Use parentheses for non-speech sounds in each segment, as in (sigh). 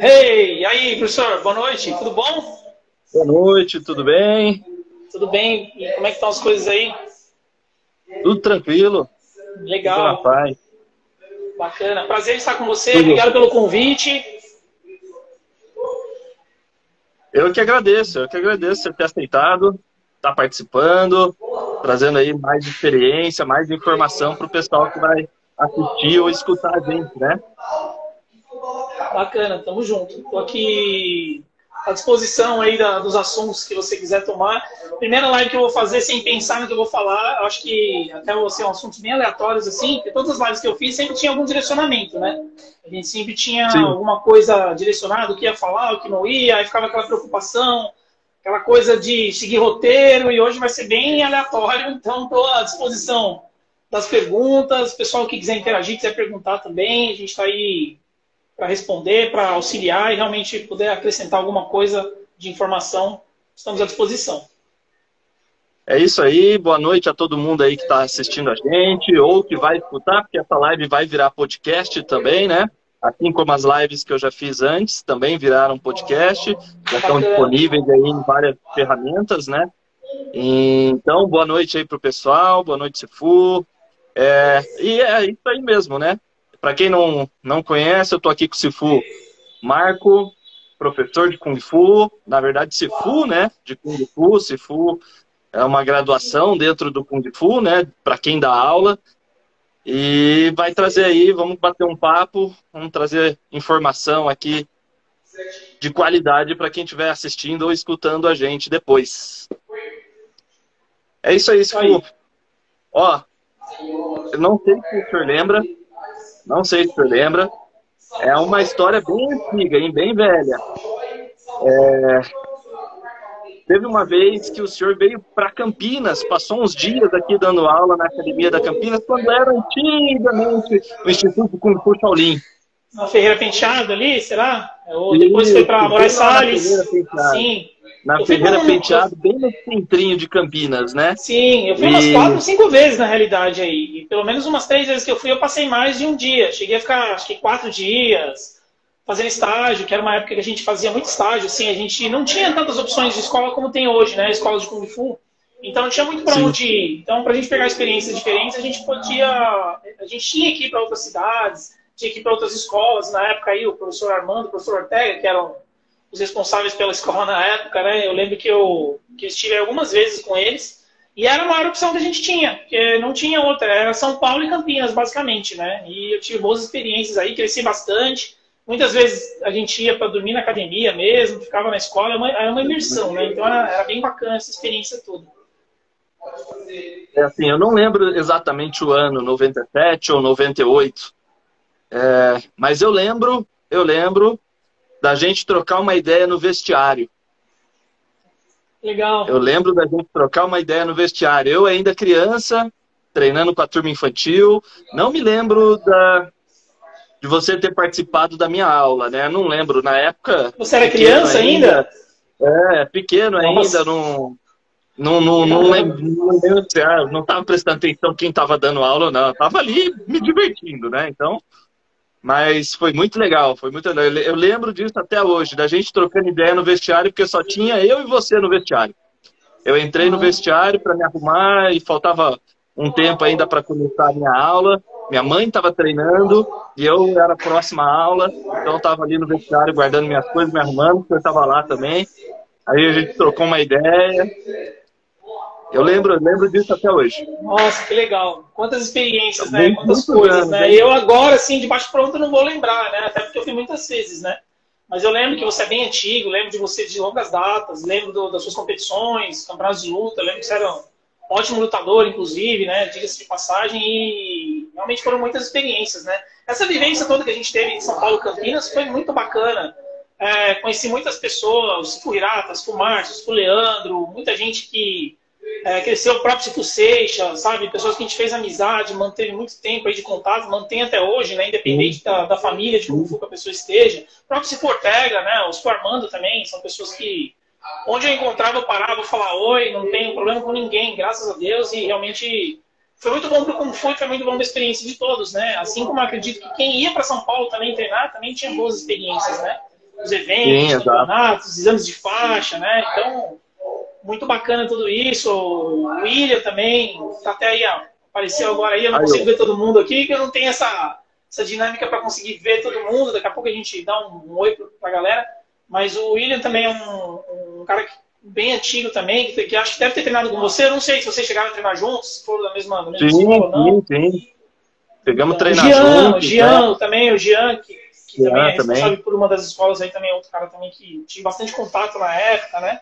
Hey, e aí, professor? Boa noite, tudo bom? Boa noite, tudo bem? Tudo bem. E como é que estão as coisas aí? Tudo tranquilo. Legal. Tudo paz. Bacana. Prazer estar com você. Tudo. Obrigado pelo convite. Eu que agradeço, eu que agradeço você ter aceitado, estar tá participando, trazendo aí mais experiência, mais informação para o pessoal que vai assistir ou escutar a gente, né? Bacana, tamo junto. Tô aqui à disposição aí da, dos assuntos que você quiser tomar. Primeira live que eu vou fazer sem pensar no que eu vou falar, acho que até vão ser assuntos bem aleatórios assim, porque todas as lives que eu fiz sempre tinha algum direcionamento, né? A gente sempre tinha Sim. alguma coisa direcionada, o que ia falar, o que não ia, aí ficava aquela preocupação, aquela coisa de seguir roteiro, e hoje vai ser bem aleatório, (laughs) então estou à disposição das perguntas, pessoal que quiser interagir, quiser perguntar também, a gente está aí para responder, para auxiliar e realmente puder acrescentar alguma coisa de informação, estamos à disposição. É isso aí, boa noite a todo mundo aí que está assistindo a gente, ou que vai escutar, porque essa live vai virar podcast também, né? Assim como as lives que eu já fiz antes, também viraram podcast, já estão disponíveis aí em várias ferramentas, né? Então, boa noite aí pro pessoal, boa noite, Cifu. É, e é isso aí mesmo, né? Para quem não, não conhece, eu estou aqui com o Sifu Marco, professor de Kung Fu, na verdade Sifu, né, de Kung Fu, Sifu é uma graduação dentro do Kung Fu, né, para quem dá aula, e vai trazer aí, vamos bater um papo, vamos trazer informação aqui de qualidade para quem estiver assistindo ou escutando a gente depois. É isso aí, Sifu. Ó, eu não sei se o senhor lembra, não sei se você lembra. É uma história bem antiga, hein? bem velha. É... Teve uma vez que o senhor veio para Campinas, passou uns dias aqui dando aula na Academia da Campinas, quando era antigamente o Instituto Kung Fu Shaolin. Na Ferreira Penteado ali, será? Ou depois Isso, foi para Moraes Salles? Sim na Ferreira Penteado, bem no centrinho de Campinas, né? Sim, eu fui e... umas quatro, cinco vezes na realidade aí. E pelo menos umas três vezes que eu fui, eu passei mais de um dia. Cheguei a ficar, acho que quatro dias fazendo estágio, que era uma época que a gente fazia muito estágio, assim, a gente não tinha tantas opções de escola como tem hoje, né? Escola de Kung Fu. Então não tinha muito para onde ir. Então, para a gente pegar experiências diferentes, a gente podia. A gente tinha que ir para outras cidades, tinha que ir para outras escolas. Na época aí, o professor Armando, o professor Ortega, que eram os responsáveis pela escola na época, né? Eu lembro que eu, que estive algumas vezes com eles e era a maior opção que a gente tinha, porque não tinha outra, era São Paulo e Campinas, basicamente, né? E eu tive boas experiências aí, cresci bastante. Muitas vezes a gente ia para dormir na academia mesmo, ficava na escola, era uma, era uma imersão, né? Então era, era, bem bacana essa experiência toda. É assim, eu não lembro exatamente o ano, 97 ou 98, é, mas eu lembro, eu lembro da gente trocar uma ideia no vestiário. Legal. Eu lembro da gente trocar uma ideia no vestiário. Eu ainda criança, treinando com a turma infantil. Não me lembro da, de você ter participado da minha aula, né? Não lembro. Na época. Você era criança ainda? ainda? É, pequeno Nossa. ainda, não. Não, não, não, lembro, não, estava prestando atenção quem estava dando aula, não. Eu estava ali me divertindo, né? Então, mas foi muito legal, foi muito legal. Eu lembro disso até hoje, da gente trocando ideia no vestiário, porque só tinha eu e você no vestiário. Eu entrei no vestiário para me arrumar e faltava um tempo ainda para começar a minha aula. Minha mãe estava treinando e eu era próxima à aula, então eu estava ali no vestiário guardando minhas coisas, me arrumando, porque eu estava lá também. Aí a gente trocou uma ideia eu lembro, lembro disso até hoje. Nossa, que legal. Quantas experiências, né? Quantas coisas, né? Eu agora, assim, de baixo pronto, não vou lembrar, né? Até porque eu fui muitas vezes, né? Mas eu lembro que você é bem antigo, lembro de você de longas datas, lembro do, das suas competições, campeonatos de luta, lembro que você era um ótimo lutador, inclusive, né? Diga-se de passagem, e realmente foram muitas experiências, né? Essa vivência toda que a gente teve em São Paulo Campinas foi muito bacana. É, conheci muitas pessoas, o Iratas, o Márcio, o Leandro, muita gente que é, cresceu o próprio Cifu Seixas, sabe? Pessoas que a gente fez amizade, manteve muito tempo aí de contato, mantém até hoje, né? Independente da, da família de como que a pessoa esteja. O próprio Cifu Ortega, né? Os Armando também, são pessoas que, onde eu encontrava, eu parava, falar oi, não tenho problema com ninguém, graças a Deus, e realmente foi muito bom para Kung Fu foi muito bom a experiência de todos, né? Assim como eu acredito que quem ia para São Paulo também treinar, também tinha boas experiências, né? os eventos, Sim, campeonatos, os exames de faixa, né? Então, muito bacana tudo isso. O William também, tá até aí, apareceu agora aí, eu não consigo ver todo mundo aqui, que eu não tenho essa, essa dinâmica para conseguir ver todo mundo. Daqui a pouco a gente dá um, um oi para a galera. Mas o William também é um, um cara que, bem antigo também, que, que, acho que deve ter treinado com você. Eu não sei se vocês chegaram a treinar juntos, se foram da mesma, da mesma sim, ou não. Sim, sim. Pegamos então, treinar juntos. O Jean né? também, o Jean, que, que Jean também é responsável também. por uma das escolas aí também, é outro cara também que tive bastante contato na época, né?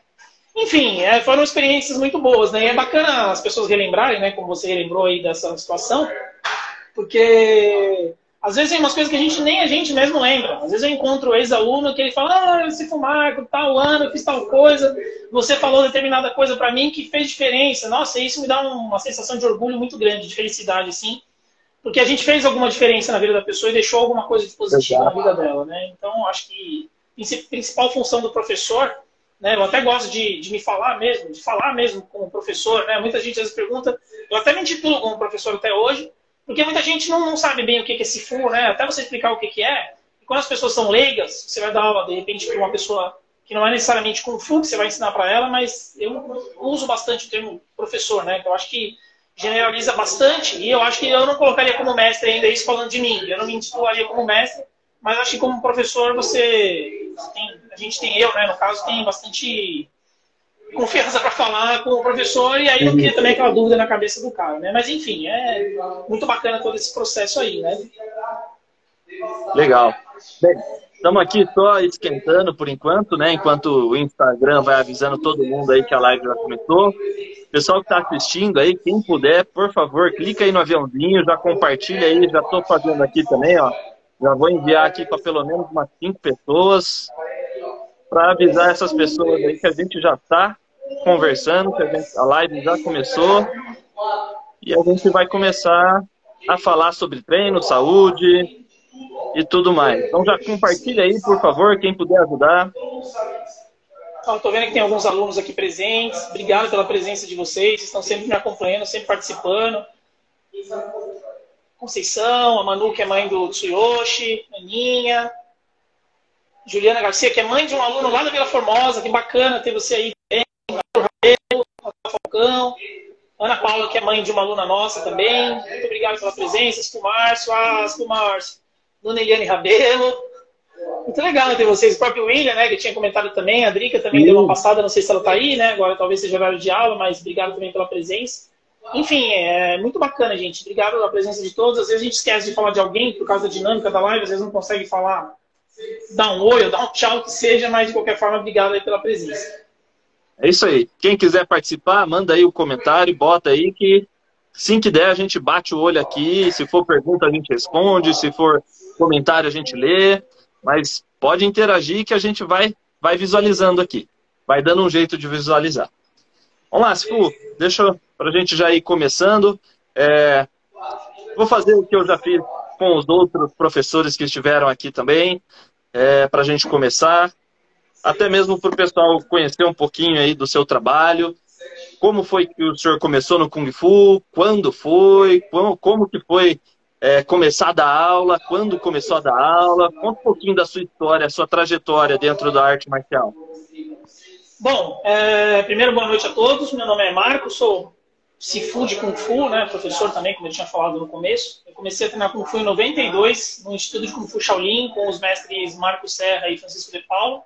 Enfim, é, foram experiências muito boas, né? E é bacana as pessoas relembrarem, né? Como você relembrou aí dessa situação, porque às vezes tem umas coisas que a gente nem a gente mesmo lembra. Às vezes eu encontro ex-aluno que ele fala, ah, esse fumar, tal ano, eu fiz tal coisa, você falou determinada coisa para mim que fez diferença. Nossa, isso me dá uma sensação de orgulho muito grande, de felicidade, assim, porque a gente fez alguma diferença na vida da pessoa e deixou alguma coisa de positivo na vida dela, né? Então, acho que a principal função do professor né? Eu até gosto de, de me falar mesmo, de falar mesmo como professor. Né? Muita gente às vezes pergunta, eu até me intitulo como professor até hoje, porque muita gente não, não sabe bem o que é esse FU, né? Até você explicar o que, é. E quando as pessoas são leigas, você vai dar aula, de repente, para uma pessoa que não é necessariamente com FU que você vai ensinar para ela, mas eu uso bastante o termo professor, né? Eu acho que generaliza bastante, e eu acho que eu não colocaria como mestre ainda isso falando de mim. Eu não me intitularia como mestre, mas acho que como professor você tem, a gente tem eu, né, no caso, tem bastante confiança para falar com o professor e aí não cria também aquela dúvida na cabeça do cara, né? Mas enfim, é muito bacana todo esse processo aí, né? Legal. Bem, estamos aqui só esquentando por enquanto, né? Enquanto o Instagram vai avisando todo mundo aí que a live já começou. Pessoal que está assistindo aí, quem puder, por favor, clica aí no aviãozinho, já compartilha aí, já estou fazendo aqui também, ó. Já vou enviar aqui para pelo menos umas cinco pessoas para avisar essas pessoas aí que a gente já está conversando, que a, gente, a live já começou e a gente vai começar a falar sobre treino, saúde e tudo mais. Então já compartilha aí, por favor, quem puder ajudar. Estou vendo que tem alguns alunos aqui presentes. Obrigado pela presença de vocês. Estão sempre me acompanhando, sempre participando. Conceição, a Manu, que é mãe do Tsuyoshi, Aninha, Juliana Garcia, que é mãe de um aluno lá da Vila Formosa, que bacana ter você aí também, Falcão, Ana Paula, que é mãe de uma aluna nossa também, muito obrigado pela presença, Asco Márcio, Asco Márcio, Dona Eliane Rabelo, muito legal ter vocês, o próprio William, né, que tinha comentado também, a Drica também deu uma passada, não sei se ela está aí, né, agora talvez seja horário de aula, mas obrigado também pela presença. Enfim, é muito bacana, gente. Obrigado pela presença de todos. Às vezes a gente esquece de falar de alguém por causa da dinâmica da live, às vezes não consegue falar, dar um oi ou dar um tchau que seja, mas de qualquer forma, obrigado pela presença. É isso aí. Quem quiser participar, manda aí o comentário, bota aí que assim que der a gente bate o olho aqui. Se for pergunta, a gente responde. Se for comentário, a gente lê. Mas pode interagir que a gente vai, vai visualizando aqui. Vai dando um jeito de visualizar. Vamos lá, Sifu, deixa para a gente já ir começando. É, vou fazer o que eu já fiz com os outros professores que estiveram aqui também, é, para a gente começar. Até mesmo para o pessoal conhecer um pouquinho aí do seu trabalho. Como foi que o senhor começou no Kung Fu? Quando foi? Como, como que foi é, começar a dar aula? Quando começou a dar aula? Conta um pouquinho da sua história, sua trajetória dentro da arte marcial. Bom, é, primeiro boa noite a todos. Meu nome é Marco, sou Sifu de Kung Fu, né, professor também, como eu tinha falado no começo. Eu comecei a treinar Kung Fu em 92, no Instituto de Kung Fu Shaolin, com os mestres Marco Serra e Francisco de Paulo.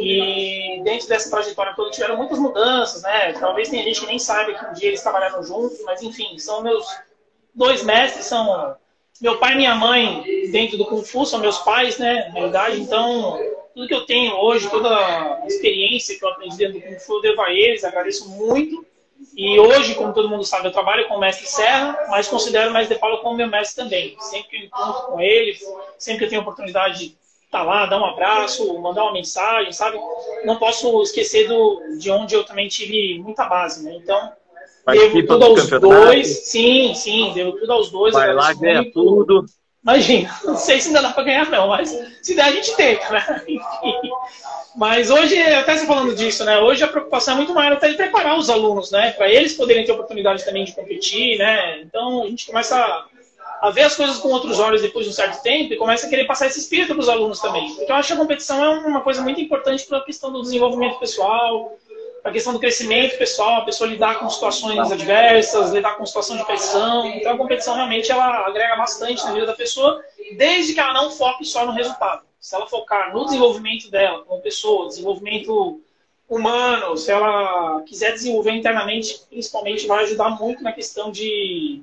E dentro dessa trajetória toda tiveram muitas mudanças, né? Talvez tenha gente que nem saiba que um dia eles trabalharam juntos, mas enfim, são meus dois mestres, são meu pai e minha mãe dentro do Kung Fu, são meus pais, né, na verdade, então tudo que eu tenho hoje, toda a experiência que eu aprendi dentro do Kung Fu, eu devo a eles, agradeço muito. E hoje, como todo mundo sabe, eu trabalho com o mestre Serra, mas considero o mestre de Paulo como meu mestre também. Sempre que eu encontro com ele, sempre que eu tenho oportunidade de estar tá lá, dar um abraço, mandar uma mensagem, sabe? Não posso esquecer do, de onde eu também tive muita base, né? Então, devo tudo aos dois. Sim, sim, devo tudo aos dois. Vai lá, ganha tudo. Imagina, não sei se ainda dá para ganhar não, mas se der a gente tenta, né? (laughs) Mas hoje, até você falando disso, né? Hoje a preocupação é muito maior até de preparar os alunos, né? Para eles poderem ter oportunidade também de competir, né? Então a gente começa a ver as coisas com outros olhos depois de um certo tempo e começa a querer passar esse espírito para os alunos também. Porque eu acho que a competição é uma coisa muito importante para a questão do desenvolvimento pessoal, a questão do crescimento pessoal, a pessoa lidar com situações adversas, lidar com situação de pressão. Então a competição realmente ela agrega bastante na vida da pessoa, desde que ela não foque só no resultado. Se ela focar no desenvolvimento dela como pessoa, desenvolvimento humano, se ela quiser desenvolver internamente, principalmente vai ajudar muito na questão de,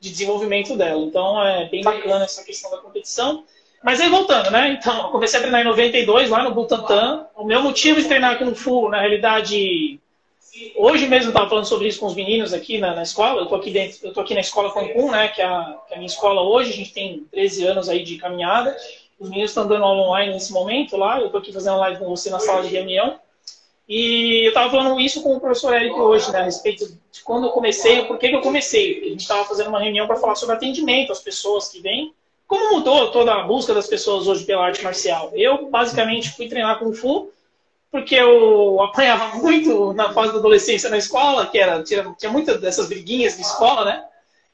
de desenvolvimento dela. Então é bem bacana essa questão da competição. Mas aí voltando, né? Então, eu comecei a treinar em 92, lá no Butantã. O meu motivo de treinar Kung Fu, na realidade, hoje mesmo eu estava falando sobre isso com os meninos aqui na, na escola. Eu tô aqui dentro, eu tô aqui na escola Cancún, né? Que é, a, que é a minha escola hoje. A gente tem 13 anos aí de caminhada. Os meninos estão dando aula online nesse momento lá. Eu tô aqui fazendo live com você na sala de reunião. E eu estava falando isso com o professor Eric hoje, né, a respeito de quando eu comecei, por que, eu comecei. A gente estava fazendo uma reunião para falar sobre atendimento às pessoas que vêm como mudou toda a busca das pessoas hoje pela arte marcial? Eu, basicamente, fui treinar Kung Fu porque eu apanhava (laughs) muito na fase da adolescência na escola, que era, tinha, tinha muitas dessas briguinhas de escola, né?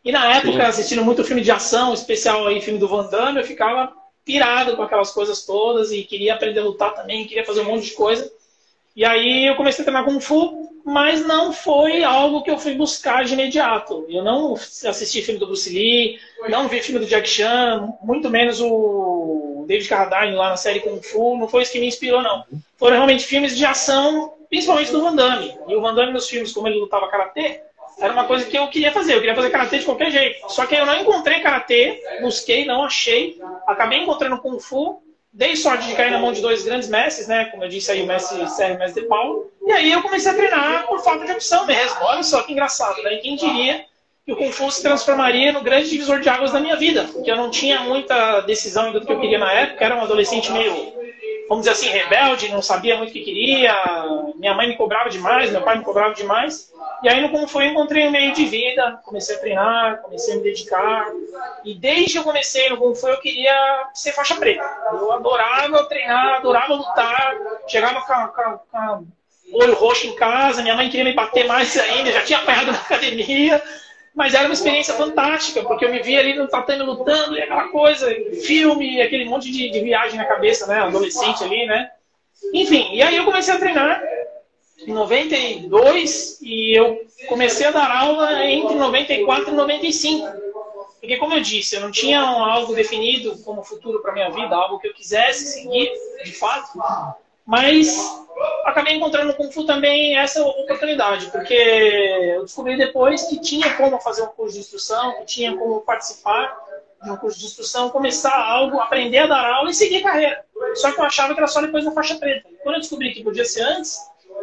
E na época, Sim. assistindo muito filme de ação, especial aí, filme do Van Damme, eu ficava pirado com aquelas coisas todas e queria aprender a lutar também, queria fazer um monte de coisa. E aí eu comecei a treinar Kung Fu, mas não foi algo que eu fui buscar de imediato. Eu não assisti filme do Bruce Lee, não vi filme do Jack Chan, muito menos o David Carradine lá na série Kung Fu, não foi isso que me inspirou, não. Foram realmente filmes de ação, principalmente do Van Damme. E o Van Damme nos filmes, como ele lutava karatê, era uma coisa que eu queria fazer. Eu queria fazer karatê de qualquer jeito. Só que eu não encontrei karatê, busquei, não achei. Acabei encontrando Kung Fu dei sorte de cair na mão de dois grandes mestres, né? Como eu disse aí, o mestre Sérgio e o mestre Paulo. E aí eu comecei a treinar por falta de opção mesmo. Olha só que engraçado, né? Quem diria que o Kung Fu se transformaria no grande divisor de águas da minha vida? Porque eu não tinha muita decisão do que eu queria na época. Era um adolescente meio, vamos dizer assim, rebelde, não sabia muito o que queria. Minha mãe me cobrava demais, meu pai me cobrava demais. E aí Kung Fu eu encontrei um meio de vida, comecei a treinar, comecei a me dedicar. E desde que eu comecei no Kung Fu eu queria ser faixa preta. Eu adorava treinar, adorava lutar, chegava com, com olho roxo em casa, minha mãe queria me bater mais ainda, já tinha apanhado na academia. Mas era uma experiência fantástica, porque eu me via ali no tatame lutando, e aquela coisa, filme, aquele monte de, de viagem na cabeça, né? Adolescente ali, né? Enfim, e aí eu comecei a treinar em 92 e eu comecei a dar aula entre 94 e 95. Porque, como eu disse, eu não tinha algo definido como futuro para minha vida, algo que eu quisesse seguir, de fato. Mas acabei encontrando no Kung Fu também essa oportunidade, porque eu descobri depois que tinha como fazer um curso de instrução, que tinha como participar de um curso de instrução, começar algo, aprender a dar aula e seguir carreira. Só que eu achava que era só depois da faixa preta. Quando eu descobri que podia ser antes,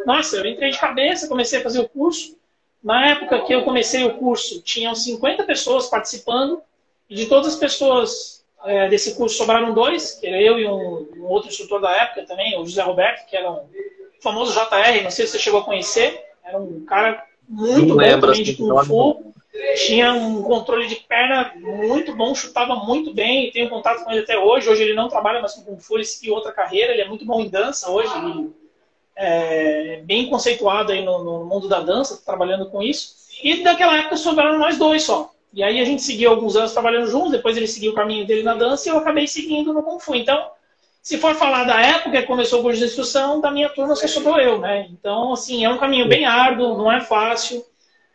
nossa, eu entrei de cabeça, comecei a fazer o curso. Na época que eu comecei o curso, tinham 50 pessoas participando, e de todas as pessoas é, desse curso sobraram dois, que era eu e um, um, outro instrutor da época também, o José Roberto, que era um famoso JR, não sei se você chegou a conhecer, era um cara muito não bom também de assim, Kung Fu, tinha um controle de perna muito bom, chutava muito bem, tenho contato com ele até hoje, hoje ele não trabalha mais com Kung Fu, ele seguiu outra carreira, ele é muito bom em dança hoje, ele é, bem conceituado aí no, no, mundo da dança, trabalhando com isso. E daquela época sobraram nós dois só. E aí a gente seguiu alguns anos trabalhando juntos, depois ele seguiu o caminho dele na dança e eu acabei seguindo no Kung Fu. Então, se for falar da época que começou o curso de instrução, da minha turma só sobrou eu, né? Então, assim, é um caminho bem árduo, não é fácil,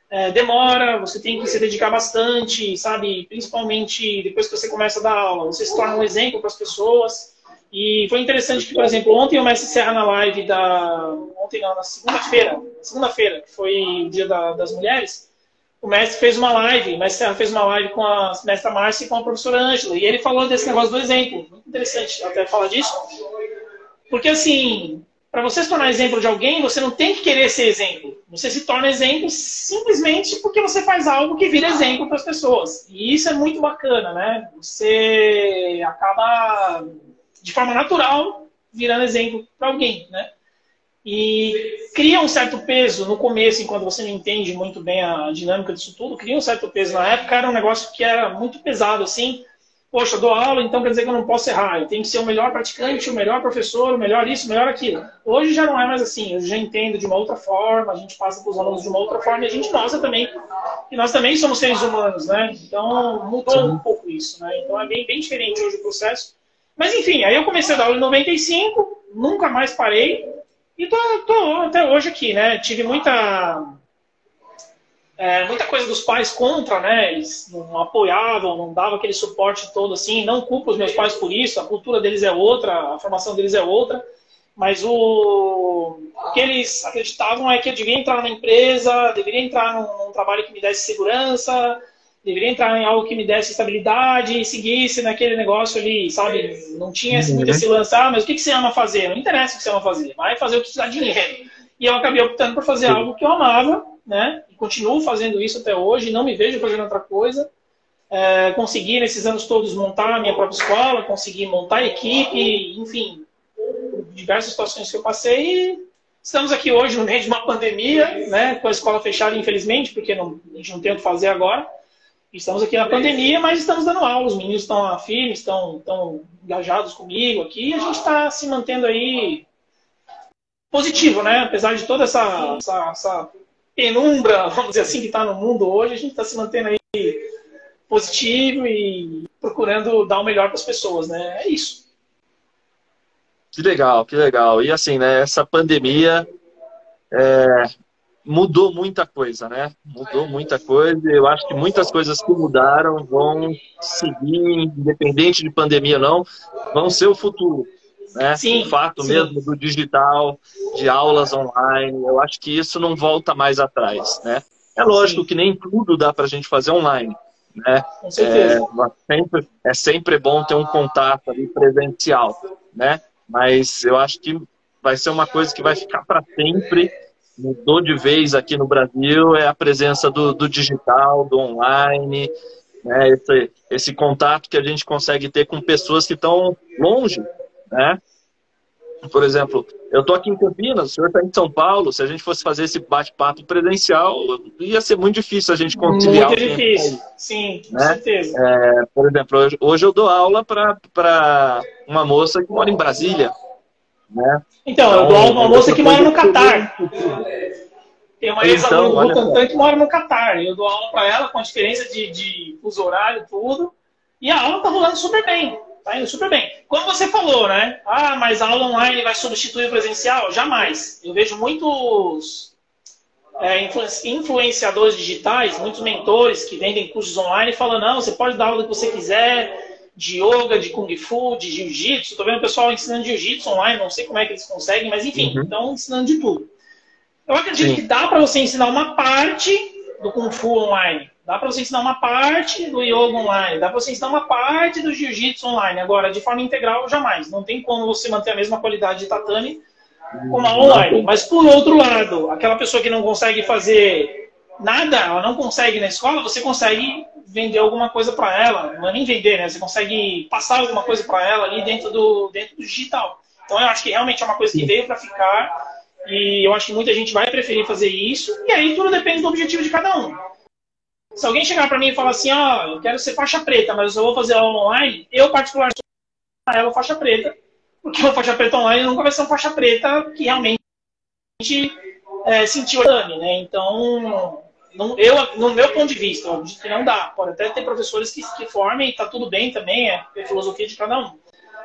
é, demora, você tem que se dedicar bastante, sabe? Principalmente depois que você começa a dar aula, você se torna um exemplo para as pessoas. E foi interessante que, por exemplo, ontem o Mestre Serra na live da. Ontem não, na segunda-feira, segunda-feira, que foi o dia da, das mulheres, o mestre fez uma live, o Mestre Serra fez uma live com a mestra Márcia e com a professora Ângela. E ele falou desse negócio do exemplo. Muito interessante até falar disso. Porque assim, para você se tornar exemplo de alguém, você não tem que querer ser exemplo. Você se torna exemplo simplesmente porque você faz algo que vira exemplo para as pessoas. E isso é muito bacana, né? Você acaba de forma natural, virando exemplo para alguém, né? E cria um certo peso no começo, enquanto você não entende muito bem a dinâmica disso tudo, cria um certo peso. Na época era um negócio que era muito pesado, assim, poxa, dou aula, então quer dizer que eu não posso errar. Eu tenho que ser o melhor praticante, o melhor professor, o melhor isso, o melhor aquilo. Hoje já não é mais assim. Eu já entendo de uma outra forma, a gente passa para os alunos de uma outra forma e a gente mostra também. E nós também somos seres humanos, né? Então mudou um pouco isso, né? Então é bem, bem diferente hoje o processo. Mas enfim, aí eu comecei a dar aula em 95, nunca mais parei. E tô, tô até hoje aqui, né? Tive muita é, muita coisa dos pais contra, né? Eles não apoiavam, não davam aquele suporte todo assim. Não culpo os meus pais por isso, a cultura deles é outra, a formação deles é outra. Mas o, o que eles acreditavam é que eu devia entrar numa empresa, deveria entrar num, num trabalho que me desse segurança, deveria entrar em algo que me desse estabilidade e seguisse naquele negócio ali, sabe? Não tinha uhum. muito esse lance, ah, mas o que, que você ama fazer? Não interessa o que você ama fazer, vai fazer o que te dá dinheiro. E eu acabei optando por fazer Sim. algo que eu amava, né? E continuo fazendo isso até hoje, não me vejo fazendo outra coisa. É, consegui, nesses anos todos, montar a minha própria escola, consegui montar a equipe, enfim, diversas situações que eu passei. Estamos aqui hoje no meio de uma pandemia, né? Com a escola fechada, infelizmente, porque não, a gente não tem o que fazer agora. Estamos aqui na pandemia, mas estamos dando aula. Os meninos estão firmes, estão, estão engajados comigo aqui. E a gente está se mantendo aí positivo, né? Apesar de toda essa, essa, essa penumbra, vamos dizer assim, que está no mundo hoje, a gente está se mantendo aí positivo e procurando dar o melhor para as pessoas, né? É isso. Que legal, que legal. E assim, né? Essa pandemia é, mudou muita coisa, né? Mudou muita coisa. Eu acho que muitas coisas que mudaram vão seguir, independente de pandemia ou não, vão ser o futuro né? Sim, o fato sim. mesmo do digital, de aulas online, eu acho que isso não volta mais atrás, né? É lógico sim. que nem tudo dá para a gente fazer online, né? Com certeza. É sempre, é sempre bom ter um contato ali presencial, né? Mas eu acho que vai ser uma coisa que vai ficar para sempre. Mudou de vez aqui no Brasil é a presença do, do digital, do online, né? Esse, esse contato que a gente consegue ter com pessoas que estão longe, né? Por exemplo, eu estou aqui em Campinas, o senhor está em São Paulo. Se a gente fosse fazer esse bate-papo presencial, ia ser muito difícil a gente conciliar. Muito difícil, sim, com né? certeza. É, por exemplo, hoje, hoje eu dou aula para uma moça que mora em Brasília. Né? Então, eu dou uma moça que mora no Catar. Tem uma ex-aluna então, do que mora no Catar. Eu dou aula para ela com a diferença de, de uso horário tudo. E a aula está rolando super bem. Tá indo super bem. Como você falou, né? Ah, mas a aula online vai substituir o presencial? Jamais. Eu vejo muitos é, influenciadores digitais, muitos mentores que vendem cursos online e falam, não, você pode dar aula que você quiser, de yoga, de kung fu, de jiu-jitsu. Estou vendo o pessoal ensinando jiu-jitsu online, não sei como é que eles conseguem, mas enfim, uhum. estão ensinando de tudo. Eu acredito Sim. que dá para você ensinar uma parte do kung fu online. Dá para você ensinar uma parte do yoga online, dá para você ensinar uma parte do jiu-jitsu online. Agora, de forma integral, jamais. Não tem como você manter a mesma qualidade de tatame com a online. Mas, por outro lado, aquela pessoa que não consegue fazer nada, ela não consegue na escola, você consegue vender alguma coisa para ela. Não é nem vender, né? Você consegue passar alguma coisa para ela ali dentro do, dentro do digital. Então, eu acho que realmente é uma coisa que veio para ficar. E eu acho que muita gente vai preferir fazer isso. E aí tudo depende do objetivo de cada um. Se alguém chegar para mim e falar assim, ó, oh, eu quero ser faixa preta, mas eu só vou fazer aula online, eu particularmente ela faixa preta, porque uma faixa preta online nunca vai ser uma faixa preta que realmente é, sentiu dano, né? Então, não, eu, no meu ponto de vista, eu acredito que não dá. Pode até ter professores que, que formem e tá tudo bem também, é, é filosofia de cada um.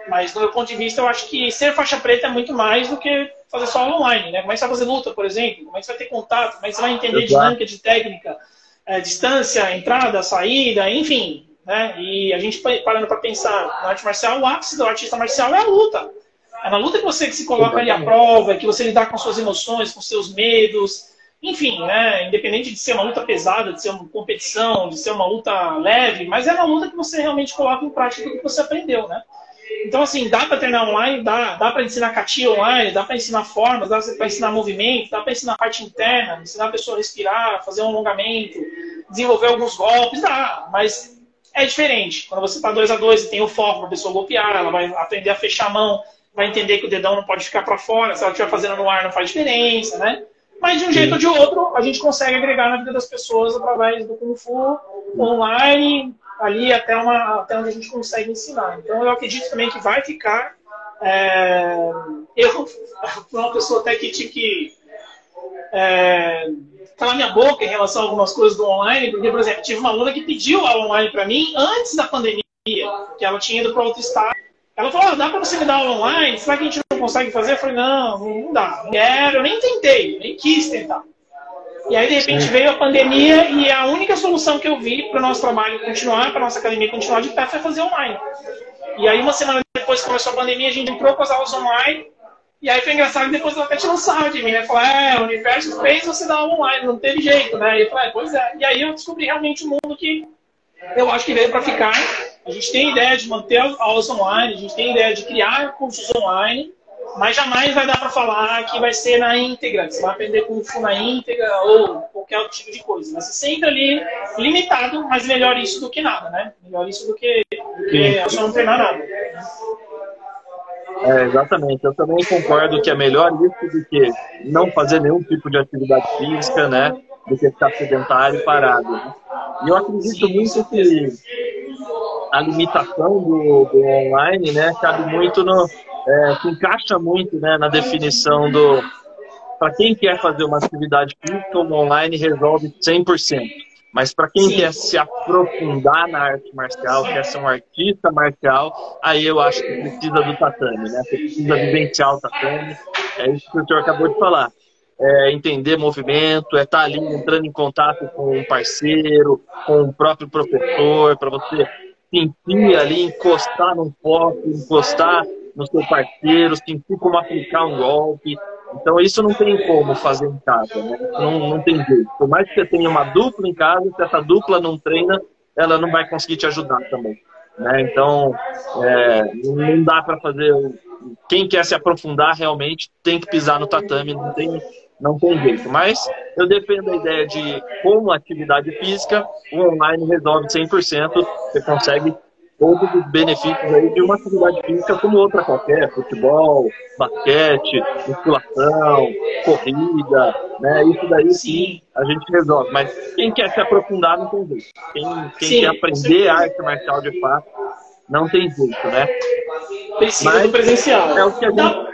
Mas, no meu ponto de vista, eu acho que ser faixa preta é muito mais do que fazer só aula online, né? Como é que você vai fazer luta, por exemplo? Como é que você vai ter contato? Como é que você vai entender Exato. dinâmica de técnica? é, distância, entrada, saída, enfim. Né? E a gente parando para pensar na arte marcial, o ápice do artista marcial é a luta. É na luta que você se coloca ali à prova, que você lidar com suas emoções, com seus medos, enfim, né? independente de ser uma luta pesada, de ser uma competição, de ser uma luta leve, mas é na luta que você realmente coloca em prática tudo que você aprendeu, né? Então, assim, dá para treinar online, dá, dá para ensinar catia online, dá para ensinar formas, dá para ensinar movimento, dá para ensinar parte interna, ensinar a pessoa a respirar, fazer um alongamento, desenvolver alguns golpes, dá, mas é diferente. Quando você está dois a dois e tem o foco para a pessoa golpear, ela vai aprender a fechar a mão, vai entender que o dedão não pode ficar para fora, se ela estiver fazendo no ar não faz diferença, né? Mas de um jeito ou de outro, a gente consegue agregar na vida das pessoas através do Kung Fu online, ali até, uma, até onde a gente consegue ensinar. Então, eu acredito também que vai ficar. É, eu, (laughs) uma pessoa até que tinha que é, calar minha boca em relação a algumas coisas do online, porque, por exemplo, tive uma aluna que pediu aula online para mim antes da pandemia, que ela tinha ido para outro estado. Ela falou, ah, dá para você me dar aula online? Será que a gente não consegue fazer? Eu falei, não, não dá, não quero, eu nem tentei, nem quis tentar. E aí, de repente, veio a pandemia e a única solução que eu vi para o nosso trabalho continuar, para a nossa academia continuar de pé, foi fazer online. E aí, uma semana depois que começou a pandemia, a gente entrou com as aulas online. E aí foi engraçado que depois ela até tirou sarro de mim, né? Falou, é, o universo fez você dar aula online, não teve jeito, né? E eu falei, é, pois é. E aí eu descobri realmente um mundo que eu acho que veio para ficar. A gente tem ideia de manter aulas online, a gente tem ideia de criar cursos online, mas jamais vai dar para falar que vai ser na íntegra, que você vai aprender Fu na íntegra ou qualquer outro tipo de coisa. Vai ser sempre ali limitado, mas melhor isso do que nada, né? Melhor isso do que, do que só não treinar nada. É, exatamente. Eu também concordo que é melhor isso do que não fazer nenhum tipo de atividade física, né? Do que ficar sedentário e parado. E eu acredito muito que a limitação do, do online, né, cabe muito no, é, se encaixa muito né, na definição do. Para quem quer fazer uma atividade física, o online resolve 100%. Mas para quem Sim. quer se aprofundar na arte marcial, quer ser um artista marcial, aí eu acho que precisa do tatame, né? Você precisa vivenciar o tatame. É isso que o senhor acabou de falar. É entender movimento, é estar tá ali entrando em contato com um parceiro, com o próprio professor, para você sentir ali, encostar num foco, encostar no seu parceiro, sentir como aplicar um golpe. Então, isso não tem como fazer em casa, né? não, não tem jeito. Por mais que você tenha uma dupla em casa, se essa dupla não treina, ela não vai conseguir te ajudar também. Né? Então, é, não dá para fazer. Quem quer se aprofundar realmente tem que pisar no tatame, não tem, não tem jeito. Mas eu defendo a ideia de, como atividade física, o online resolve 100%, você consegue todos os benefícios aí de uma atividade física como outra qualquer, futebol, basquete, musculação, corrida, né? Isso daí sim a gente resolve. Mas quem quer se aprofundar não tem jeito. Quem, quem sim, quer aprender arte marcial de fato não tem jeito, né? Precisa Mas do presencial. É o que a gente...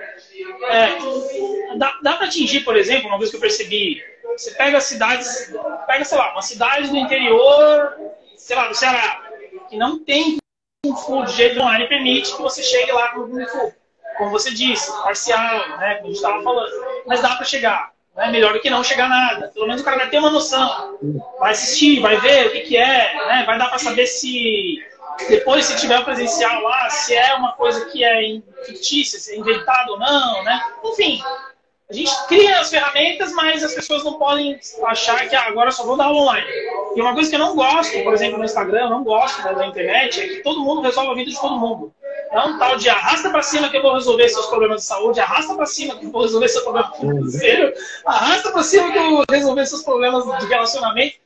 É, dá, dá para atingir, por exemplo, uma vez que eu percebi, você pega cidades, pega, sei lá, uma cidade do interior, sei lá, do Ceará, que não tem Kung Fu de jeito online permite que você chegue lá com Kung Fu. Como você disse, parcial, né? Como a gente estava falando. Mas dá para chegar. É melhor do que não chegar nada. Pelo menos o cara vai ter uma noção. Vai assistir, vai ver o que, que é, né? Vai dar para saber se depois, se tiver presencial lá, se é uma coisa que é fictícia, se é inventado ou não, né? Enfim, a gente cria as ferramentas, mas as pessoas não podem achar que ah, agora só vou dar online. E uma coisa que eu não gosto, por exemplo, no Instagram, eu não gosto né, da internet, é que todo mundo resolve a vida de todo mundo. É um tal de arrasta para cima que eu vou resolver seus problemas de saúde, arrasta para cima que eu vou resolver seu problema financeiro, arrasta para cima que eu vou resolver seus problemas de relacionamento.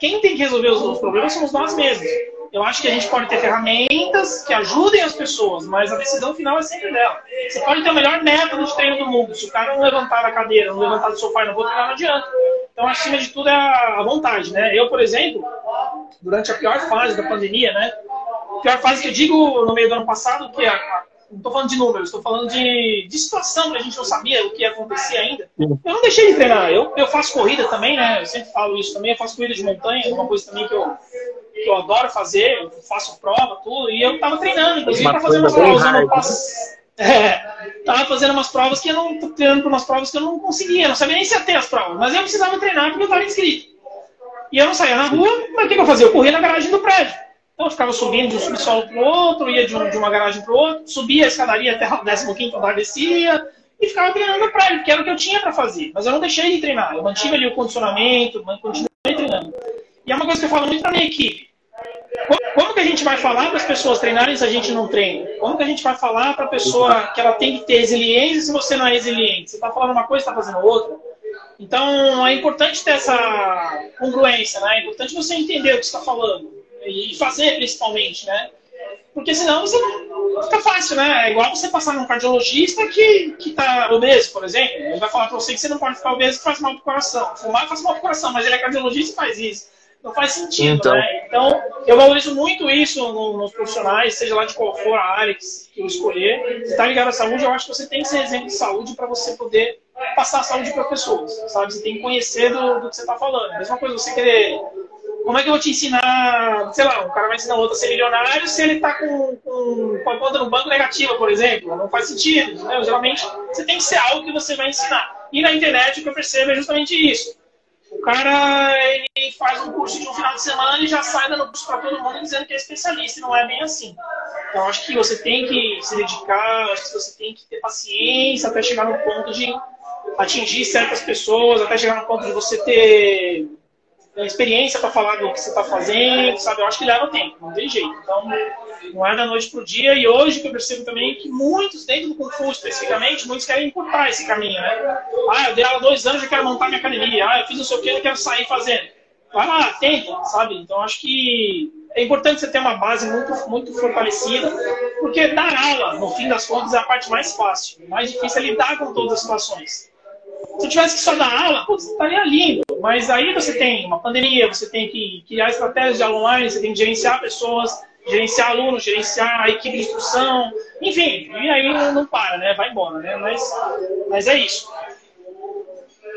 Quem tem que resolver os problemas somos nós mesmos. Eu acho que a gente pode ter ferramentas que ajudem as pessoas, mas a decisão final é sempre dela. Você pode ter o melhor método de treino do mundo. Se o cara não levantar da cadeira, não levantar do sofá e não vou treinar, não adianta. Então, acima de tudo, é a vontade, né? Eu, por exemplo, durante a pior fase da pandemia, né? A pior fase que eu digo no meio do ano passado, que é a, não estou falando de números, estou falando de, de situação que a gente não sabia o que ia acontecer ainda. Eu não deixei de treinar. Eu, eu faço corrida também, né? Eu sempre falo isso também. Eu faço corrida de montanha, uma coisa também que eu, que eu adoro fazer, eu faço prova, tudo, e eu tava treinando, inclusive para fazer umas provas. Eu não passo... É, tava fazendo umas provas que eu não tô treinando por umas provas que eu não conseguia, não sabia nem se ia ter as provas, mas eu precisava treinar porque eu estava inscrito. E eu não saía na rua, mas o que, que eu fazia? Eu corria na garagem do prédio. Então eu ficava subindo de um subsolo para o outro, ia de, um, de uma garagem para outro, subia a escadaria até o 15 andar, descia, e ficava treinando no prédio, que era o que eu tinha para fazer. Mas eu não deixei de treinar, eu mantive ali o condicionamento, continuei treinando. E é uma coisa que eu falo muito para minha equipe. Como que a gente vai falar para as pessoas treinarem se a gente não treina? Como que a gente vai falar para a pessoa que ela tem que ter resiliência se você não é resiliente? Você está falando uma coisa, está fazendo outra. Então é importante ter essa congruência, né? É importante você entender o que está falando e fazer principalmente, né? Porque senão você não fica fácil, né? É igual você passar num cardiologista que, que tá obeso, por exemplo. Ele vai falar para você que você não pode ficar obeso que faz mal pro coração. Fumar faz mal pro coração, mas ele é cardiologista e faz isso. Não faz sentido, então. né? Então, eu valorizo muito isso nos profissionais, seja lá de qual for a área que, eu escolher. Se está ligado à saúde, eu acho que você tem que ser exemplo de saúde para você poder passar a saúde para pessoas, sabe? Você tem que conhecer do, do que você está falando. A mesma coisa você querer como é que eu vou te ensinar, sei lá, um cara vai ensinar outro a ser milionário se ele está com, com, com a conta no banco negativa, por exemplo? Não faz sentido. Né? Geralmente, você tem que ser algo que você vai ensinar. E na internet, o que eu percebo é justamente isso. O cara ele faz um curso de um final de semana e já sai dando curso para todo mundo dizendo que é especialista, e não é bem assim. Então, acho que você tem que se dedicar, acho que você tem que ter paciência até chegar no ponto de atingir certas pessoas, até chegar no ponto de você ter experiência para falar do que você está fazendo, sabe? Eu acho que leva tempo, não tem jeito. Então, não é da noite para o dia. E hoje que eu percebo também que muitos, dentro do Kung Fu especificamente, muitos querem encurtar esse caminho, né? Ah, eu dei aula dois anos, eu quero montar minha academia. Ah, eu fiz não sei o que, eu quero sair fazendo. Vai lá, tenta, sabe? Então, acho que é importante você ter uma base muito, muito fortalecida, porque dar aula, no fim das contas, é a parte mais fácil. O mais difícil é lidar com todas as situações. Se eu tivesse que só dar aula, putz, estaria lindo. Mas aí você tem uma pandemia, você tem que criar estratégias de aula online, você tem que gerenciar pessoas, gerenciar alunos, gerenciar a equipe de instrução, enfim, e aí não, não para, né? Vai embora, né? Mas, mas é isso.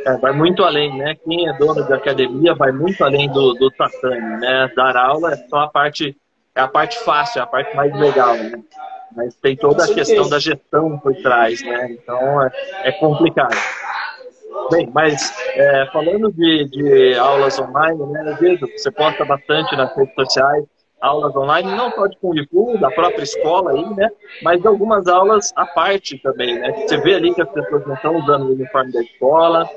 É, vai muito além, né? Quem é dono de academia vai muito além do, do tatame, né? Dar aula é só a parte, é a parte fácil, é a parte mais legal, né? Mas tem toda a questão da gestão por trás, né? Então é, é complicado. Bem, mas é, falando de, de, aulas online, né, vejo você posta bastante nas redes sociais aulas online, não só de Kung Fu, da própria escola aí, né, mas algumas aulas à parte também, né, você vê ali que as pessoas não estão usando o uniforme da escola,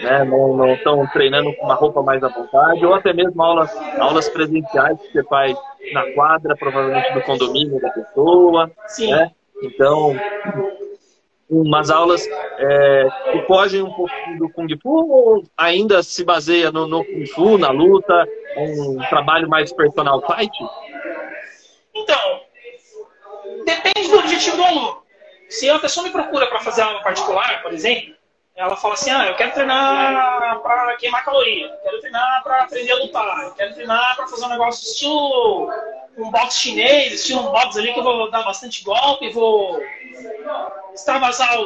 né, não estão treinando com uma roupa mais à vontade, ou até mesmo aulas, aulas presenciais que você faz na quadra, provavelmente do condomínio da pessoa, Sim. né, então umas aulas é, que fogem um pouco do Kung Fu ou ainda se baseia no, no Kung Fu, na luta, um trabalho mais personal fight? Então, depende do objetivo do aluno. Se a pessoa me procura para fazer aula particular, por exemplo, ela fala assim, ah, eu quero treinar para queimar caloria, quero treinar para aprender a lutar, quero treinar para fazer um negócio estilo um boxe chinês, estilo um boxe ali que eu vou dar bastante golpe, e vou extravasar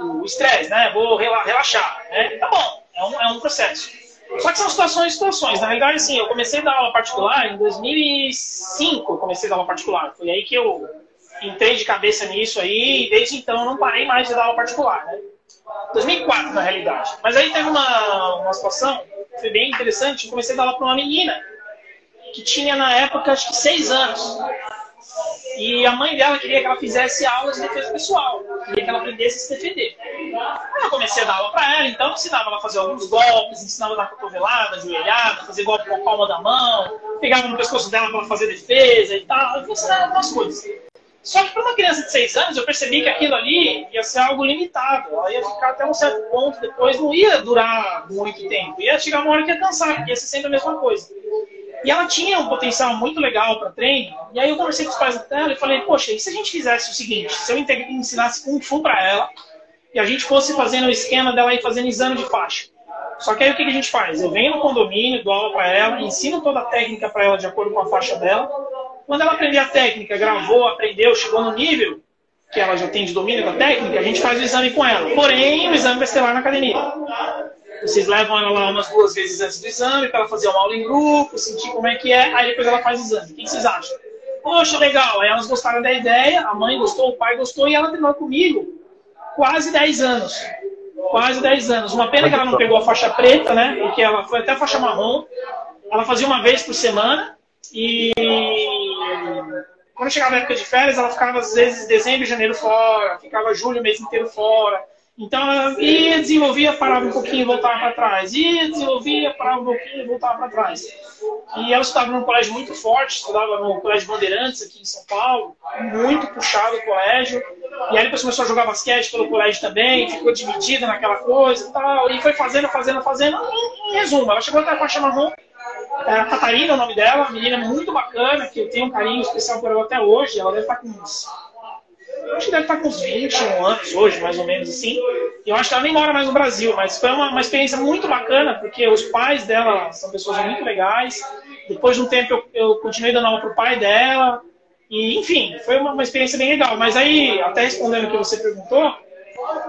o estresse, né? Vou relaxar, né? Tá bom, é um, é um processo. Só que são situações situações. Na realidade, assim, eu comecei a dar aula particular em 2005, eu comecei a dar aula particular. Foi aí que eu entrei de cabeça nisso aí e desde então não parei mais de dar aula particular, né? 2004, na realidade. Mas aí teve uma, uma situação que foi bem interessante. Eu comecei a dar aula para uma menina que tinha na época acho que seis anos. E a mãe dela queria que ela fizesse aulas de defesa pessoal, queria que ela aprendesse a se defender. Eu comecei a dar aula para ela, então ensinava ela a fazer alguns golpes, ensinava a dar cotovelada, joelhada, fazer golpe com a palma da mão, pegava no pescoço dela para fazer defesa e tal, eu ensinava algumas coisas. Só que para uma criança de 6 anos, eu percebi que aquilo ali ia ser algo limitado. Ela ia ficar até um certo ponto, depois não ia durar muito tempo. Ia chegar uma hora que ia cansar, ia ser sempre a mesma coisa. E ela tinha um potencial muito legal para treino. E aí eu conversei com os pais dela e falei, poxa, e se a gente fizesse o seguinte? Se eu ensinasse Kung Fu para ela e a gente fosse fazendo o esquema dela ir fazendo exame de faixa. Só que aí o que a gente faz? Eu venho no condomínio, dou aula para ela, ensino toda a técnica para ela de acordo com a faixa dela. Quando ela aprender a técnica, gravou, aprendeu, chegou no nível que ela já tem de domínio da técnica, a gente faz o exame com ela. Porém, o exame vai ser lá na academia. Vocês levam ela lá umas duas vezes antes do exame, para ela fazer uma aula em grupo, sentir como é que é, aí depois ela faz o exame. O que vocês acham? Poxa, legal. Aí elas gostaram da ideia, a mãe gostou, o pai gostou, e ela treinou comigo quase 10 anos. Quase 10 anos. Uma pena que ela não pegou a faixa preta, né? Porque ela foi até a faixa marrom. Ela fazia uma vez por semana. E quando chegava a época de férias, ela ficava às vezes dezembro e janeiro fora, ficava julho o mês inteiro fora. Então ela ia, desenvolvia, parava um pouquinho voltava para trás. Ia, desenvolvia, parava um pouquinho voltava para trás. E ela estudava num colégio muito forte, estudava no Colégio Bandeirantes, aqui em São Paulo, muito puxado o colégio. E aí depois começou a jogar basquete pelo colégio também, ficou dividida naquela coisa e tal. E foi fazendo, fazendo, fazendo. Em, resumo, ela chegou até a faixa marrom. A Catarina o nome dela, uma menina muito bacana, que eu tenho um carinho especial por ela até hoje. Ela deve estar com uns acho que deve estar com uns 21 anos hoje, mais ou menos assim. Eu acho que ela nem mora mais no Brasil, mas foi uma, uma experiência muito bacana, porque os pais dela são pessoas muito legais. Depois de um tempo eu, eu continuei dando aula pro pai dela. E, enfim, foi uma, uma experiência bem legal. Mas aí, até respondendo o que você perguntou,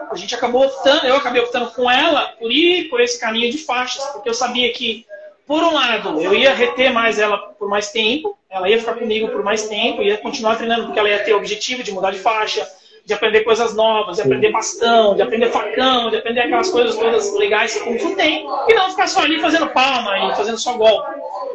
a gente acabou optando, eu acabei optando com ela por ir por esse caminho de faixas, porque eu sabia que, por um lado, eu ia reter mais ela por mais tempo, ela ia ficar comigo por mais tempo, ia continuar treinando, porque ela ia ter o objetivo de mudar de faixa, de aprender coisas novas, de aprender bastão, de aprender facão, de aprender aquelas coisas todas legais que Kung Fu tem, e não ficar só ali fazendo palma e fazendo só golpe.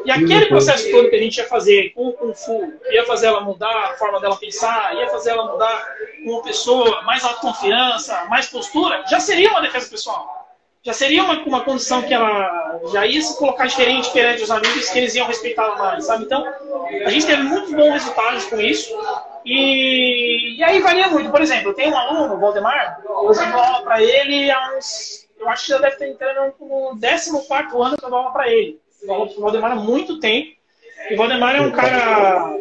E aquele processo todo que a gente ia fazer com o Kung Fu, ia fazer ela mudar a forma dela pensar, ia fazer ela mudar como pessoa, mais autoconfiança, mais postura, já seria uma defesa pessoal. Já seria uma, uma condição que ela já ia se colocar diferente perante os amigos, que eles iam respeitá-la mais, sabe? Então, a gente teve muitos bons resultados com isso. E, e aí varia muito. Por exemplo, eu tenho um aluno, o Valdemar, eu dou aula para ele há uns. Eu acho que já deve ter entrando no 14 ano que eu dou aula para ele. O Valdemar há muito tempo. E o Valdemar é um cara,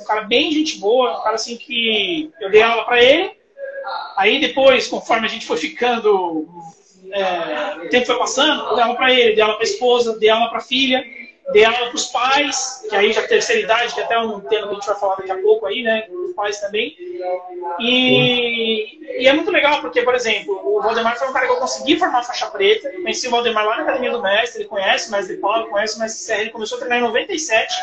um cara bem gente boa, um cara assim que eu dei aula para ele. Aí depois, conforme a gente foi ficando, é, o tempo foi passando, eu dei aula para ele, dei aula para esposa, dei aula para filha dei aula para os pais, que aí já terceira idade, que é até um tema que a gente vai falar daqui a pouco aí, né? Os pais também. E, e, é muito legal, porque, por exemplo, o Valdemar foi um cara que eu consegui formar faixa preta. Eu conheci o Valdemar lá na academia do mestre, ele conhece o mestre Paulo, conhece o mestre Serra, ele começou a treinar em 97.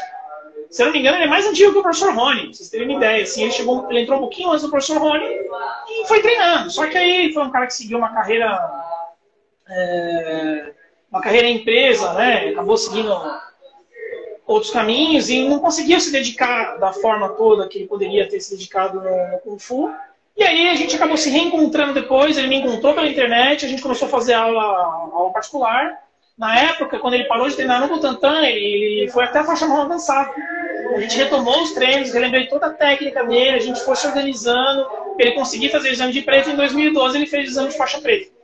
Se eu não me engano, ele é mais antigo que o professor Rony, pra vocês terem uma ideia. Assim, ele, chegou, ele entrou um pouquinho antes do professor Rony e foi treinando. Só que aí foi um cara que seguiu uma carreira. É, uma carreira em empresa, né? Acabou seguindo outros caminhos e não conseguia se dedicar da forma toda que ele poderia ter se dedicado no, no Kung Fu. E aí a gente acabou se reencontrando depois, ele me encontrou pela internet, a gente começou a fazer aula, aula particular. Na época, quando ele parou de treinar no Butantan, ele foi até a faixa mão avançada. A gente retomou os treinos, relembrei toda a técnica dele, a gente foi se organizando, ele conseguir fazer o exame de preto. Em 2012 ele fez o exame de faixa preta.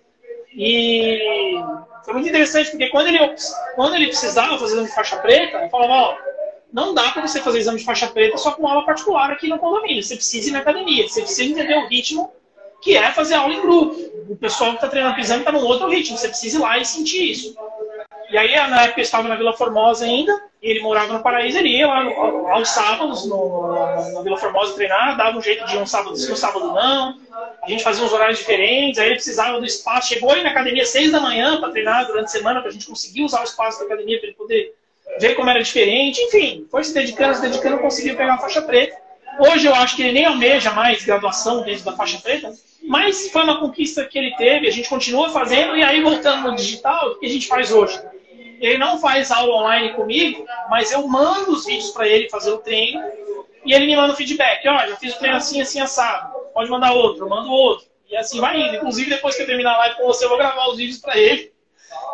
E foi muito interessante, porque quando ele, quando ele precisava fazer exame de faixa preta, ele falava, ó, não dá para você fazer exame de faixa preta só com aula particular aqui no condomínio. Você precisa ir na academia, você precisa entender o ritmo que é fazer aula em grupo. O pessoal que está treinando o exame está num outro ritmo, você precisa ir lá e sentir isso. E aí, na época, eu estava na Vila Formosa ainda, e ele morava no Paraíso, ele ia lá no, aos sábados no, na Vila Formosa treinar, dava um jeito de um sábado sim, um sábado não. A gente fazia uns horários diferentes, aí ele precisava do espaço. Chegou aí na academia às seis da manhã para treinar durante a semana, para a gente conseguir usar o espaço da academia para ele poder ver como era diferente. Enfim, foi se dedicando, se dedicando, conseguiu pegar a faixa preta. Hoje eu acho que ele nem almeja mais graduação dentro da faixa preta, mas foi uma conquista que ele teve, a gente continua fazendo, e aí voltando no digital, o que a gente faz hoje? Ele não faz aula online comigo, mas eu mando os vídeos para ele fazer o treino e ele me manda o feedback. Ó, já fiz o treino assim, assim, assado. Pode mandar outro, eu mando outro. E assim vai indo. Inclusive, depois que eu terminar a live com você, eu vou gravar os vídeos para ele.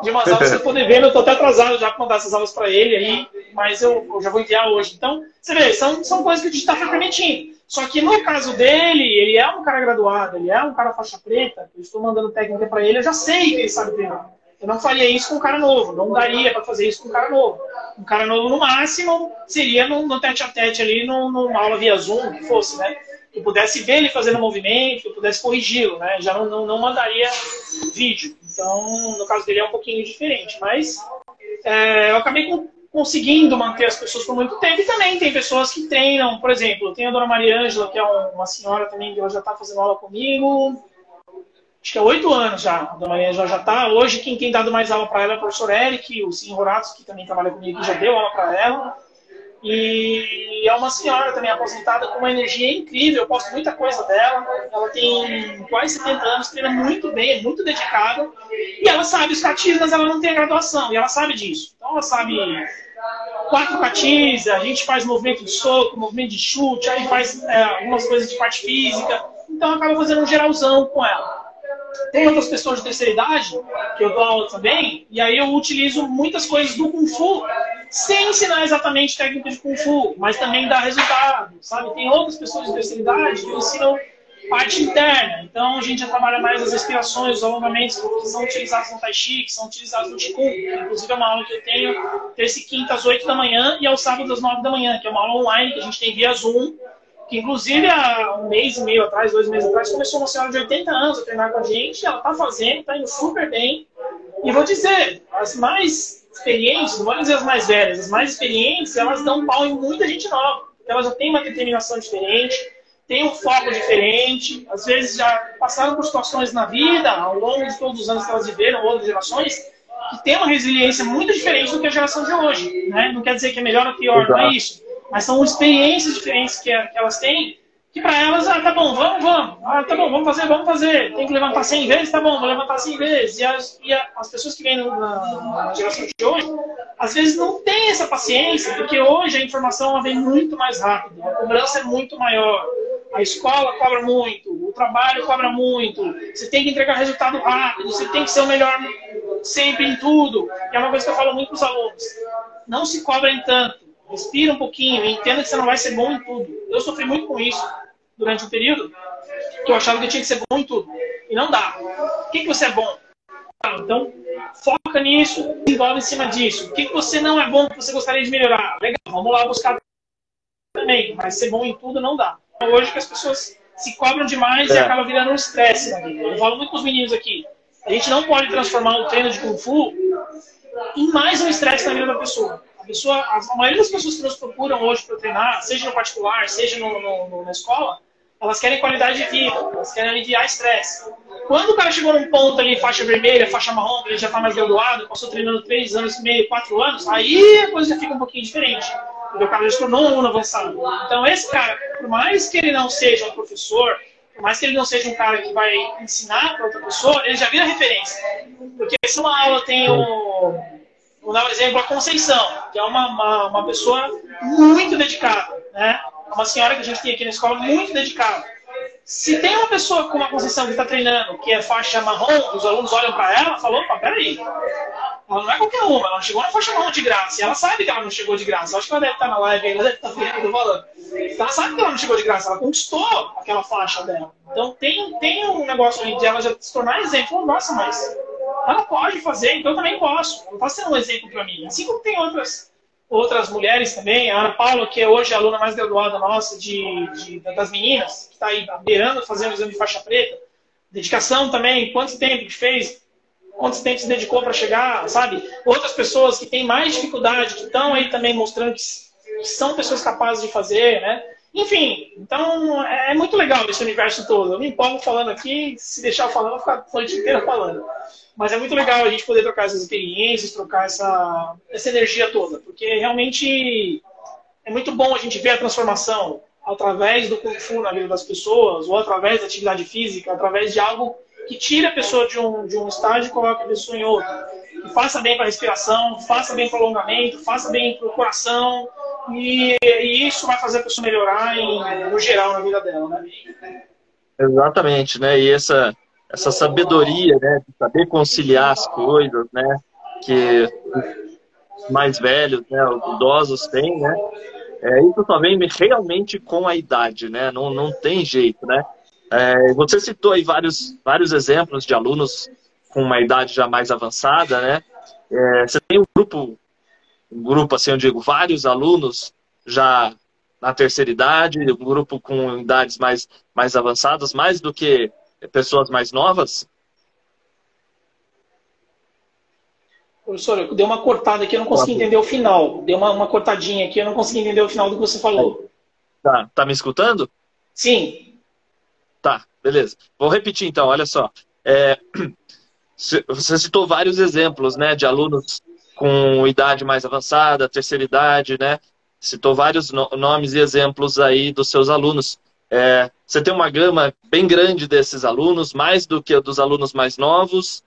De umas aulas que você poder ver. Eu tô até atrasado já para mandar essas aulas para ele aí, mas eu, eu, já vou enviar hoje. Então, você vê, são, são coisas que o digital foi permitindo. Só que no caso dele, ele é um cara graduado, ele é um cara faixa preta, eu estou mandando técnica para ele, eu já sei que ele sabe treinar. Eu não faria isso com um cara novo, não daria para fazer isso com um cara novo. Um cara novo, no máximo, seria no, no tete a tete ali, no, numa aula via Zoom, que fosse, né? Que pudesse ver ele fazendo movimento, que pudesse corrigi-lo, né? Já não, não, não, mandaria vídeo. Então, no caso dele é um pouquinho diferente. Mas é, eu acabei com, conseguindo manter as pessoas por muito tempo. E também tem pessoas que treinam, por exemplo, tem a dona Maria Ângela, que é uma senhora também, que ela já está fazendo aula comigo acho que é oito anos já, a Dona Maria já está. Hoje quem tem dado mais aula para ela é o professor Eric, o senhor Horácio, que também trabalha comigo, já deu aula para ela. E é uma senhora também aposentada com uma energia incrível, eu posto muita coisa dela. Ela tem quase 70 anos, treina muito bem, é muito dedicada. E ela sabe os catis, mas ela não tem a graduação, e ela sabe disso. Então ela sabe quatro catis, a gente faz movimento de soco, movimento de chute, aí faz é, algumas coisas de parte física. Então acaba fazendo um geralzão com ela. Tem outras pessoas de terceira idade, que eu dou aula também, e aí eu utilizo muitas coisas do Kung Fu, sem ensinar exatamente técnica de Kung Fu, mas também dá resultado, sabe? Tem outras pessoas de terceira idade que ensinam parte interna. Então a gente já trabalha mais as respirações, os alongamentos que são utilizados no Tai Chi, que são utilizados no Qigong. Inclusive é uma aula que eu tenho terça e quinta às 8 da manhã e ao sábado às 9 da manhã, que é uma aula online que a gente tem via Zoom que inclusive há um mês e meio atrás, dois meses atrás, começou uma senhora de 80 anos a treinar com a gente, ela está fazendo, está indo super bem. E vou dizer, as mais experientes, não vou dizer as mais velhas, as mais experientes, elas dão pau em muita gente nova. Elas já têm uma determinação diferente, têm um foco diferente, às vezes já passaram por situações na vida, ao longo de todos os anos que elas viveram, outras gerações, que tem uma resiliência muito diferente do que a geração de hoje. Né? Não quer dizer que é melhor ou pior, Exato. não é isso. Mas são experiências diferentes que, elas têm, que para elas, ah, tá bom, vamos, vamos. Ah, tá bom, vamos fazer, vamos fazer. Tem que levantar 100 vezes, tá bom, vou levantar 100 vezes. E as, e as pessoas que vêm na, na, geração de hoje, às vezes não têm essa paciência, porque hoje a informação vem muito mais rápido, a cobrança é muito maior. A escola cobra muito, o trabalho cobra muito, você tem que entregar resultado rápido, você tem que ser o melhor sempre em tudo. E é uma coisa que eu falo muito para os alunos. Não se cobrem tanto. Respira um pouquinho e entenda que você não vai ser bom em tudo. Eu sofri muito com isso durante um período que eu achava que eu tinha que ser bom em tudo. E não dá. O que, que você é bom? Então, foca nisso, desenvolve em cima disso. O que, que você não é bom que você gostaria de melhorar? Legal, vamos lá buscar também. Mas ser bom em tudo não dá. Hoje que as pessoas se cobram demais é. e acaba virando um estresse na vida. Eu falo muito com os meninos aqui. A gente não pode transformar o treino de Kung Fu em mais um estresse na vida da pessoa. Pessoa, a maioria das pessoas que nos procuram hoje para treinar, seja no particular, seja no, no, na escola, elas querem qualidade de vida, elas querem aliviar estresse. Quando o cara chegou num ponto ali, faixa vermelha, faixa marrom, ele já está mais graduado, passou treinando 3 anos e meio, 4 anos, aí a coisa fica um pouquinho diferente. Porque o cara já se tornou um aluno avançado. Então, esse cara, por mais que ele não seja um professor, por mais que ele não seja um cara que vai ensinar para outra pessoa, ele já vira referência. Porque se uma aula tem o. Vou dar um exemplo, a Conceição, que é uma, uma, uma pessoa muito dedicada. Né? É uma senhora que a gente tem aqui na escola muito dedicada. Se tem uma pessoa com uma Conceição que está treinando, que é faixa marrom, os alunos olham para ela e falam: opa, peraí. Ela não é qualquer uma, ela chegou na faixa marrom de graça. E ela sabe que ela não chegou de graça. Eu acho que ela deve estar na live, ela deve estar vendo o falando. Então ela sabe que ela não chegou de graça, ela conquistou aquela faixa dela. Então tem, tem um negócio ali de ela já se tornar exemplo. Nossa, mas ela pode fazer, então eu também posso. Ela está sendo um exemplo para mim. Assim como tem outras, outras mulheres também. A Ana Paula, que é hoje a aluna mais graduada nossa de, de das meninas, que está aí beirando fazendo exame de faixa preta. Dedicação também, quanto tempo que fez, quanto tempo se dedicou para chegar, sabe? Outras pessoas que têm mais dificuldade, que estão aí também mostrando que são pessoas capazes de fazer, né? Enfim, então é, é muito legal esse universo todo. Eu me empolgo falando aqui, se deixar falando, eu vou ficar a noite inteira falando. Mas é muito legal a gente poder trocar essas experiências, trocar essa, essa energia toda, porque realmente é muito bom a gente ver a transformação através do Kung Fu na vida das pessoas, ou através da atividade física, através de algo que tire a pessoa de um, de um estágio e coloque a pessoa em outro. Que faça bem para a respiração, faça bem para o alongamento, faça bem para o coração, e, e, isso vai fazer a pessoa melhorar em, no geral na vida dela, né? Exatamente, né? E essa, essa sabedoria, né? De saber conciliar as coisas, né? Que os mais velhos, né? Os idosos têm, né? É, isso só vem realmente com a idade, né? Não, não tem jeito, né? É, você citou aí vários, vários exemplos de alunos com uma idade já mais avançada, né? É, você tem um grupo um grupo, assim, eu digo, vários alunos já na terceira idade, um grupo com idades mais, mais avançadas, mais do que pessoas mais novas? Professor, eu dei uma cortada aqui, eu não consegui entender o final. Deu uma, uma cortadinha aqui, eu não consegui entender o final do que você falou. Tá, tá me escutando? Sim. Tá, beleza. Vou repetir então, olha só. É, (clears throat) você citou vários exemplos né, de alunos com idade mais avançada, terceira idade, né? Citou vários no nomes e exemplos aí dos seus alunos. É, você tem uma gama bem grande desses alunos, mais do que dos alunos mais novos,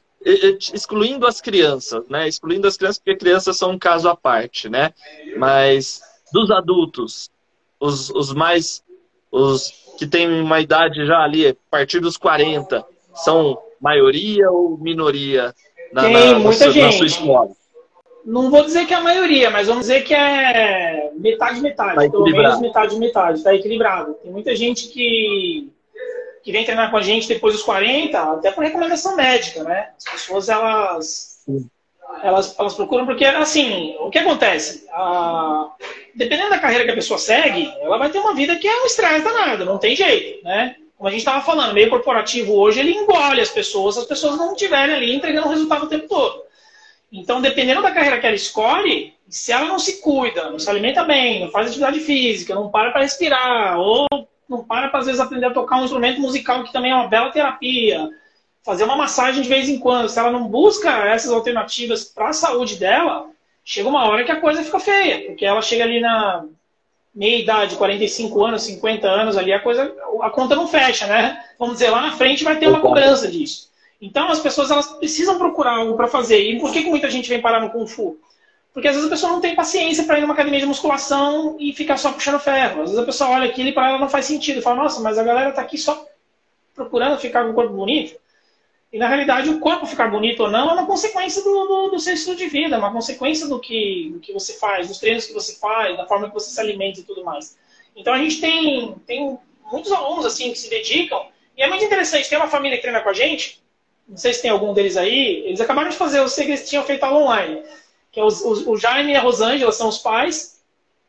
excluindo as crianças, né? Excluindo as crianças, porque crianças são um caso à parte, né? Mas dos adultos, os, os mais. os que têm uma idade já ali, a partir dos 40, são maioria ou minoria na, na, na, sua, na sua escola? Não vou dizer que é a maioria, mas vamos dizer que é metade, metade. Tá pelo menos metade, metade. Está equilibrado. Tem muita gente que, que vem treinar com a gente depois dos 40, até por recomendação médica, né? As pessoas, elas, elas, elas procuram, porque, assim, o que acontece? A, dependendo da carreira que a pessoa segue, ela vai ter uma vida que é um estresse danado, não tem jeito, né? Como a gente estava falando, meio corporativo hoje, ele engole as pessoas, as pessoas não estiverem ali entregando o resultado o tempo todo. Então, dependendo da carreira que ela escolhe, se ela não se cuida, não se alimenta bem, não faz atividade física, não para para respirar, ou não para para, às vezes, aprender a tocar um instrumento musical, que também é uma bela terapia, fazer uma massagem de vez em quando, se ela não busca essas alternativas para a saúde dela, chega uma hora que a coisa fica feia, porque ela chega ali na meia idade, 45 anos, 50 anos ali, a coisa, a conta não fecha, né? Vamos dizer, lá na frente vai ter uma cobrança disso. Então as pessoas elas precisam procurar algo para fazer. E por que, que muita gente vem parar no Kung Fu? Porque às vezes a pessoa não tem paciência para ir numa academia de musculação e ficar só puxando ferro. Às vezes a pessoa olha aquilo e para ela não faz sentido. Fala, nossa, mas a galera tá aqui só procurando ficar com o corpo bonito. E na realidade, o corpo ficar bonito ou não é uma consequência do, do, do seu estilo de vida, é uma consequência do que, do que você faz, dos treinos que você faz, da forma que você se alimenta e tudo mais. Então a gente tem, tem muitos alunos assim que se dedicam, e é muito interessante, tem uma família que treina com a gente, não sei se tem algum deles aí, eles acabaram de fazer, eu sei que eles tinham feito aula online, que é o Jaime e a Rosângela são os pais,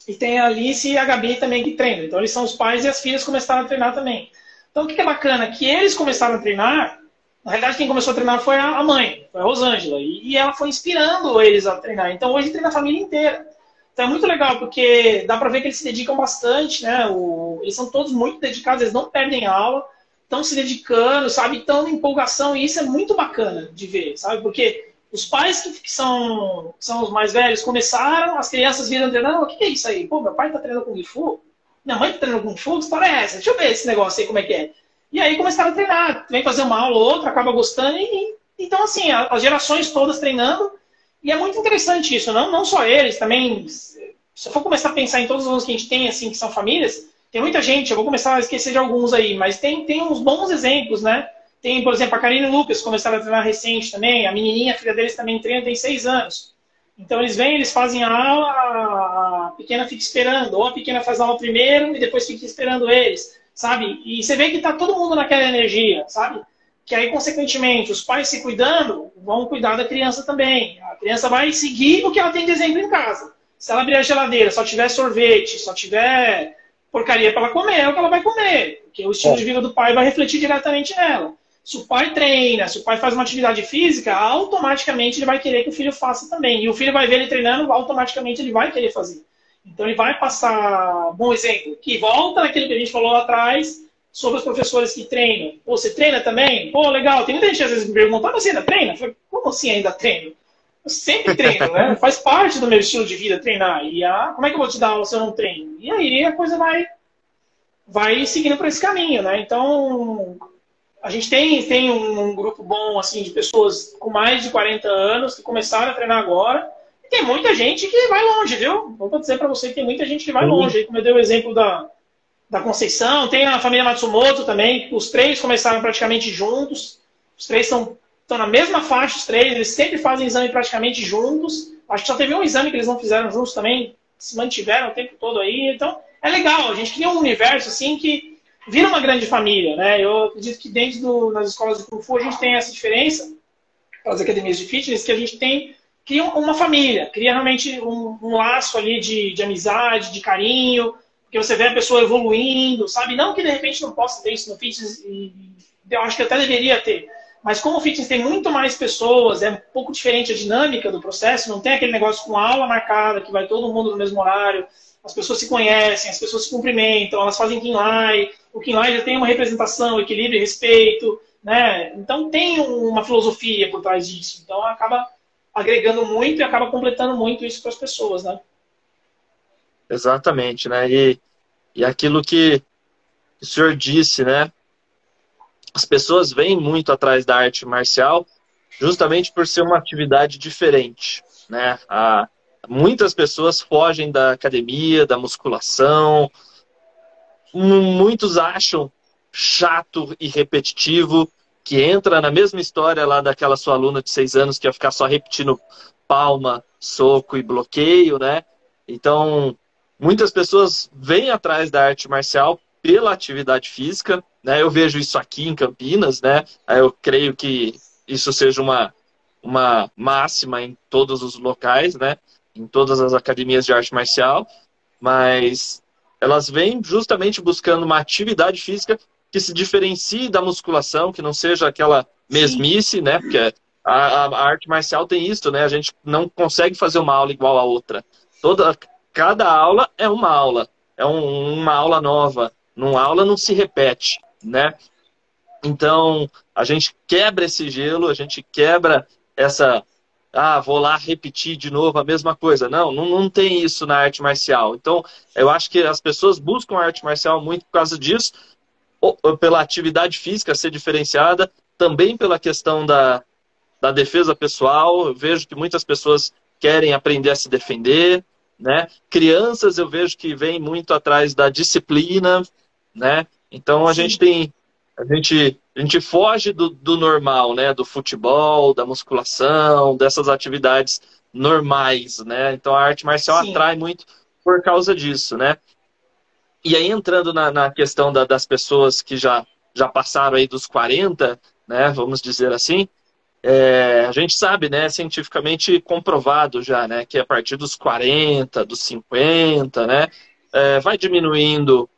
e tem a Alice e a Gabi também que treinam. Então eles são os pais e as filhas começaram a treinar também. Então o que é bacana? Que eles começaram a treinar na realidade, quem começou a treinar foi a mãe, foi a Rosângela. E ela foi inspirando eles a treinar. Então, hoje treina a família inteira. Então, é muito legal, porque dá pra ver que eles se dedicam bastante, né? O... Eles são todos muito dedicados, eles não perdem aula, estão se dedicando, sabe? Estão em empolgação. E isso é muito bacana de ver, sabe? Porque os pais que são, que são os mais velhos começaram, as crianças viram treinando, o que é isso aí? Pô, meu pai tá treinando Kung Fu? Minha mãe tá treinando Kung Fu? Que história é essa? Deixa eu ver esse negócio aí, como é que é. E aí começaram a treinar. Vem fazer uma aula ou outra, acaba gostando. E, então, assim, as gerações todas treinando. E é muito interessante isso. Não, não só eles, também. Se eu for começar a pensar em todos os alunos que a gente tem, assim, que são famílias, tem muita gente. Eu vou começar a esquecer de alguns aí. Mas tem, tem uns bons exemplos, né? Tem, por exemplo, a Karine Lucas começaram a treinar recente também. A menininha, a filha deles também treina, tem seis anos. Então eles vêm, eles fazem a aula, a pequena fica esperando. Ou a pequena faz a aula primeiro e depois fica esperando eles sabe? E você vê que está todo mundo naquela energia, sabe? Que aí, consequentemente, os pais se cuidando vão cuidar da criança também. A criança vai seguir o que ela tem de exemplo em casa. Se ela abrir a geladeira, só tiver sorvete, só tiver porcaria para ela comer, é o que ela vai comer. Porque o estilo é. de vida do pai vai refletir diretamente nela. Se o pai treina, se o pai faz uma atividade física, automaticamente ele vai querer que o filho faça também. E o filho vai ver ele treinando, automaticamente ele vai querer fazer. Então ele vai passar, bom exemplo, que volta naquilo que a gente falou lá atrás sobre os professores que treinam. Pô, você treina também? Pô, legal. Tem muita gente às vezes me pergunta, mas você ainda treina? falei, como assim ainda treino? Eu sempre treino, né? Faz parte do meu estilo de vida treinar. E ah, como é que eu vou te dar aula se eu não treino? E aí a coisa vai, vai seguindo por esse caminho, né? Então, a gente tem, tem um, grupo bom, assim, de pessoas com mais de 40 anos que começaram a treinar agora tem muita gente que vai longe, viu? Vou dizer para você que tem muita gente que vai longe. Aí, como eu dei o exemplo da, da Conceição, tem a família Matsumoto também, os três começaram praticamente juntos. Os três estão, estão na mesma faixa, os três, eles sempre fazem exame praticamente juntos. Acho que só teve um exame que eles não fizeram juntos também, se mantiveram o tempo todo aí. Então, é legal, a gente cria um universo assim que vira uma grande família, né? Eu acredito que dentro do, das escolas de Kung Fu a gente tem essa diferença, as academias de fitness, que a gente tem cria uma família, cria realmente um, um laço ali de, de, amizade, de carinho, porque você vê a pessoa evoluindo, sabe? Não que de repente não possa ter isso no fitness, e eu acho que até deveria ter, mas como o fitness tem muito mais pessoas, é um pouco diferente a dinâmica do processo, não tem aquele negócio com aula marcada, que vai todo mundo no mesmo horário, as pessoas se conhecem, as pessoas se cumprimentam, elas fazem Kinlai, o Kinlai já tem uma representação, equilíbrio e respeito, né? Então tem uma filosofia por trás disso, então acaba agregando muito e acaba completando muito isso para as pessoas, né? Exatamente, né? E, e aquilo que o senhor disse, né? As pessoas vêm muito atrás da arte marcial justamente por ser uma atividade diferente, né? A, muitas pessoas fogem da academia, da musculação, muitos acham chato e repetitivo que entra na mesma história lá daquela sua aluna de seis anos que ia ficar só repetindo palma, soco e bloqueio, né? Então, muitas pessoas vêm atrás da arte marcial pela atividade física, né? Eu vejo isso aqui em Campinas, né? Eu creio que isso seja uma, uma máxima em todos os locais, né? Em todas as academias de arte marcial. mas elas vêm justamente buscando uma atividade física que se diferencie da musculação, que não seja aquela mesmice, Sim. né? Porque a, a, a, arte marcial tem isso, né? A gente não consegue fazer uma aula igual a outra. Toda, cada aula é uma aula, é um, uma aula nova. Numa aula não se repete, né? Então, a gente quebra esse gelo, a gente quebra essa. Ah, vou lá repetir de novo a mesma coisa. Não, não, não tem isso na arte marcial. Então, eu acho que as pessoas buscam a arte marcial muito por causa disso, pela atividade física ser diferenciada, também pela questão da, da defesa pessoal. Eu vejo que muitas pessoas querem aprender a se defender, né? Crianças eu vejo que vêm muito atrás da disciplina, né? Então a Sim. gente tem a gente a gente foge do, do normal, né? Do futebol, da musculação, dessas atividades normais, né? Então a arte marcial Sim. atrai muito por causa disso, né? E aí entrando na, na questão da, das pessoas que já já passaram aí dos 40, né? Vamos dizer assim, é, a gente sabe, né, cientificamente comprovado já, né, que a partir dos 40, dos 50, né, é, vai diminuindo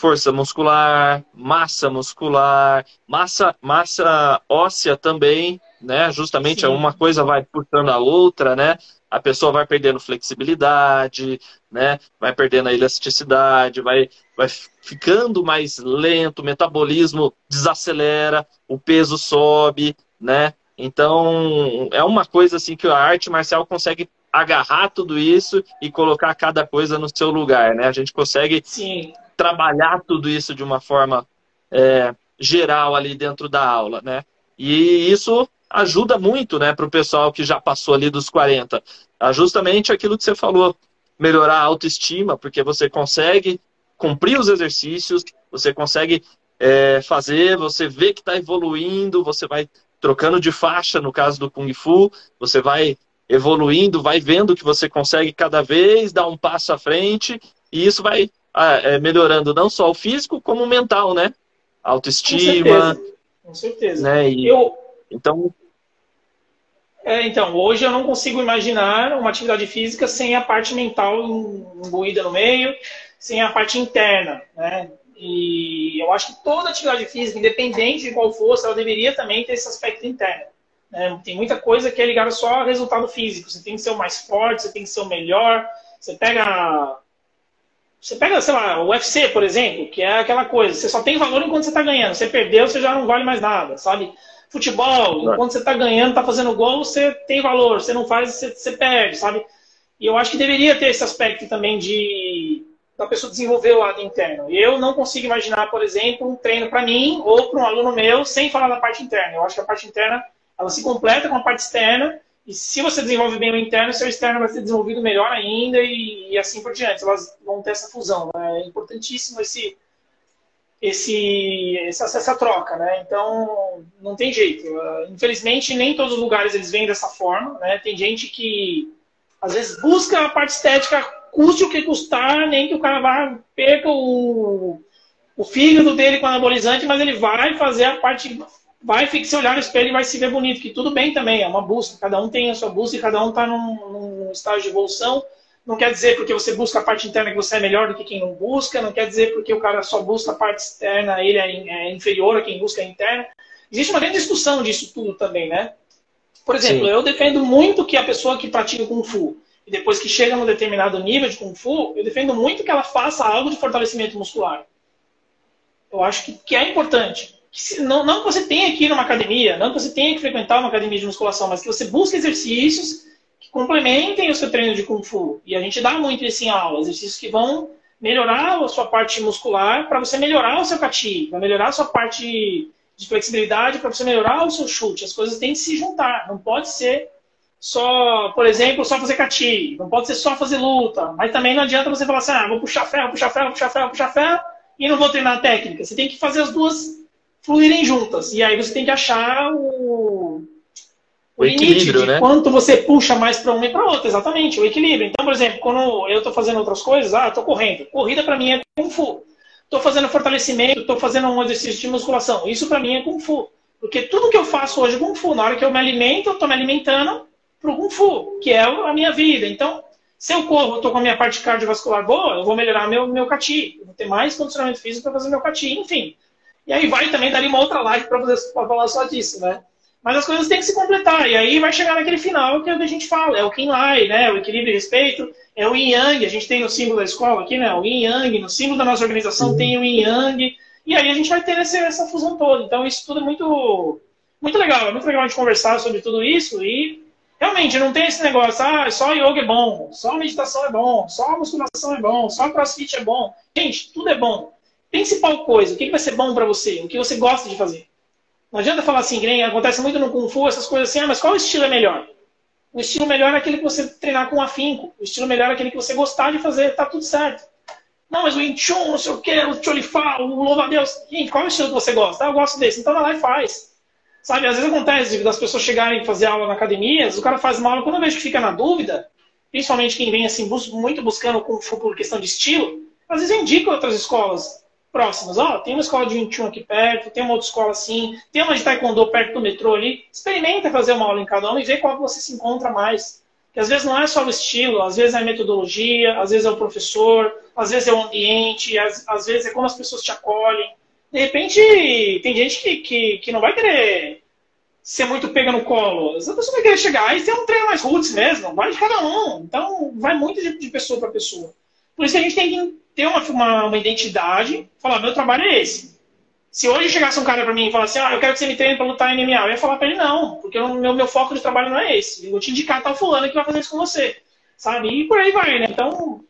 força muscular, massa muscular, massa, massa óssea também, né, justamente Sim. uma coisa vai puxando a outra, né, a pessoa vai perdendo flexibilidade, né, vai perdendo a elasticidade, vai, vai ficando mais lento, o metabolismo desacelera, o peso sobe, né, então, é uma coisa assim que a arte marcial consegue agarrar tudo isso e colocar cada coisa no seu lugar, né? A gente consegue Sim. trabalhar tudo isso de uma forma é, geral ali dentro da aula, né? E isso ajuda muito, né, para o pessoal que já passou ali dos 40. É justamente aquilo que você falou, melhorar a autoestima, porque você consegue cumprir os exercícios, você consegue é, fazer, você vê que está evoluindo, você vai trocando de faixa, no caso do Kung Fu, você vai evoluindo, vai vendo que você consegue cada vez dar um passo à frente, e isso vai ah, é, melhorando não só o físico, como o mental, né? Autoestima. Com certeza. Com certeza. Né? E, eu... Então. É, então, hoje eu não consigo imaginar uma atividade física sem a parte mental imbuída no meio, sem a parte interna, né? E eu acho que toda atividade física, independente de qual fosse, ela deveria também ter esse aspecto interno. Né? Tem muita coisa que é ligada só ao resultado físico. Você tem que ser o mais forte, você tem que ser o melhor. Você pega. Você pega, sei lá, o UFC, por exemplo, que é aquela coisa, você só tem valor enquanto você está ganhando. Você perdeu, você já não vale mais nada, sabe? Futebol, enquanto você está ganhando, está fazendo gol, você tem valor. Você não faz, você, você perde, sabe? E eu acho que deveria ter esse aspecto também de da pessoa desenvolver o lado interno. Eu não consigo imaginar, por exemplo, um treino para mim ou para um aluno meu sem falar da parte interna. Eu acho que a parte interna ela se completa com a parte externa e se você desenvolve bem o interno, seu externo vai ser desenvolvido melhor ainda e, e assim por diante. Elas vão ter essa fusão. Né? É importantíssimo esse, esse, essa, essa troca, né? Então, não tem jeito. Infelizmente, nem todos os lugares eles vêm dessa forma, né? Tem gente que às vezes busca a parte estética custe o que custar, nem que o cara vá, perca o, o fígado dele com anabolizante, mas ele vai fazer a parte, vai se olhar no espelho e vai se ver bonito, que tudo bem também, é uma busca, cada um tem a sua busca e cada um está num, num estágio de evolução. Não quer dizer porque você busca a parte interna que você é melhor do que quem não busca, não quer dizer porque o cara só busca a parte externa, ele é, é inferior a quem busca a interna. Existe uma grande discussão disso tudo também, né? Por exemplo, Sim. eu defendo muito que a pessoa que pratica Kung Fu, e depois que chega num determinado nível de Kung Fu, eu defendo muito que ela faça algo de fortalecimento muscular. Eu acho que, que é importante. Que não, não que você tenha que ir numa academia, não que você tenha que frequentar uma academia de musculação, mas que você busque exercícios que complementem o seu treino de Kung Fu. E a gente dá muito isso em aula, exercícios que vão melhorar a sua parte muscular para você melhorar o seu cati, para melhorar a sua parte de flexibilidade, para você melhorar o seu chute. As coisas têm que se juntar, não pode ser só, por exemplo, só fazer cati, não pode ser só fazer luta, mas também não adianta você falar assim, ah, vou puxar ferro, puxar ferro, puxar ferro, puxar ferro, e não vou treinar técnica. Você tem que fazer as duas fluírem juntas, e aí você tem que achar o, o, o limite de né? quanto você puxa mais para uma e para outra, exatamente, o equilíbrio. Então, por exemplo, quando eu estou fazendo outras coisas, ah, estou correndo, corrida para mim é Kung Fu. Estou fazendo fortalecimento, estou fazendo um exercício de musculação, isso para mim é Kung Fu. Porque tudo que eu faço hoje é Kung Fu. Na hora que eu me alimento, eu estou me alimentando para o Kung Fu, que é a minha vida. Então, Se eu corro, tô com a minha parte cardiovascular boa, eu vou melhorar meu, meu CATI. Vou ter mais condicionamento físico para fazer meu CATI, enfim. E aí vai também dar uma outra live para falar só disso, né? Mas as coisas têm que se completar. E aí vai chegar naquele final que é o que a gente fala. É o Kinlai, né? O equilíbrio e respeito. É o Yin Yang. A gente tem no símbolo da escola aqui, né? O Yin Yang. No símbolo da nossa organização uhum. tem o Yin Yang. E aí a gente vai ter essa, essa fusão toda. Então isso tudo é muito, muito legal. É muito legal a gente conversar sobre tudo isso. E Realmente, não tem esse negócio, ah, só yoga é bom, só meditação é bom, só musculação é bom, só crossfit é bom. Gente, tudo é bom. Principal coisa, o que vai ser bom para você? O que você gosta de fazer? Não adianta falar assim, que acontece muito no Kung Fu, essas coisas assim, ah, mas qual estilo é melhor? O estilo melhor é aquele que você treinar com afinco. O estilo melhor é aquele que você gostar de fazer, tá tudo certo. Não, mas o Wing Chun, não sei o que, o Cholifá, o louva-a-Deus. Gente, qual é o estilo que você gosta? Ah, eu gosto desse. Então vai lá e faz. Sabe, às vezes acontece das pessoas chegarem e fazer aula na academia, o cara faz uma aula, quando eu vejo que fica na dúvida, principalmente quem vem assim, muito buscando por questão de estilo, às vezes eu indico outras escolas próximas. Ó, oh, tem uma escola de 21 aqui perto, tem uma outra escola assim, tem uma de taekwondo perto do metrô ali. Experimenta fazer uma aula em cada uma e vê qual você se encontra mais. Que às vezes não é só o estilo, às vezes é a metodologia, às vezes é o professor, às vezes é o ambiente, às, às vezes é como as pessoas te acolhem de repente, tem gente que, que, que não vai querer ser muito pega no colo. Essa pessoa vai querer chegar e ter um treino mais roots mesmo. Vai de cada um. Então, vai muito de, de pessoa para pessoa. Por isso que a gente tem que ter uma, uma, uma, identidade, falar, meu trabalho é esse. Se hoje chegasse um cara para mim e falasse, ah, eu quero que você me treine para lutar em MMA, eu ia falar para ele, não, porque o meu, meu foco de trabalho não é esse. Eu vou te indicar tal fulano que vai fazer isso com você. Sabe? E por aí vai, né? Então,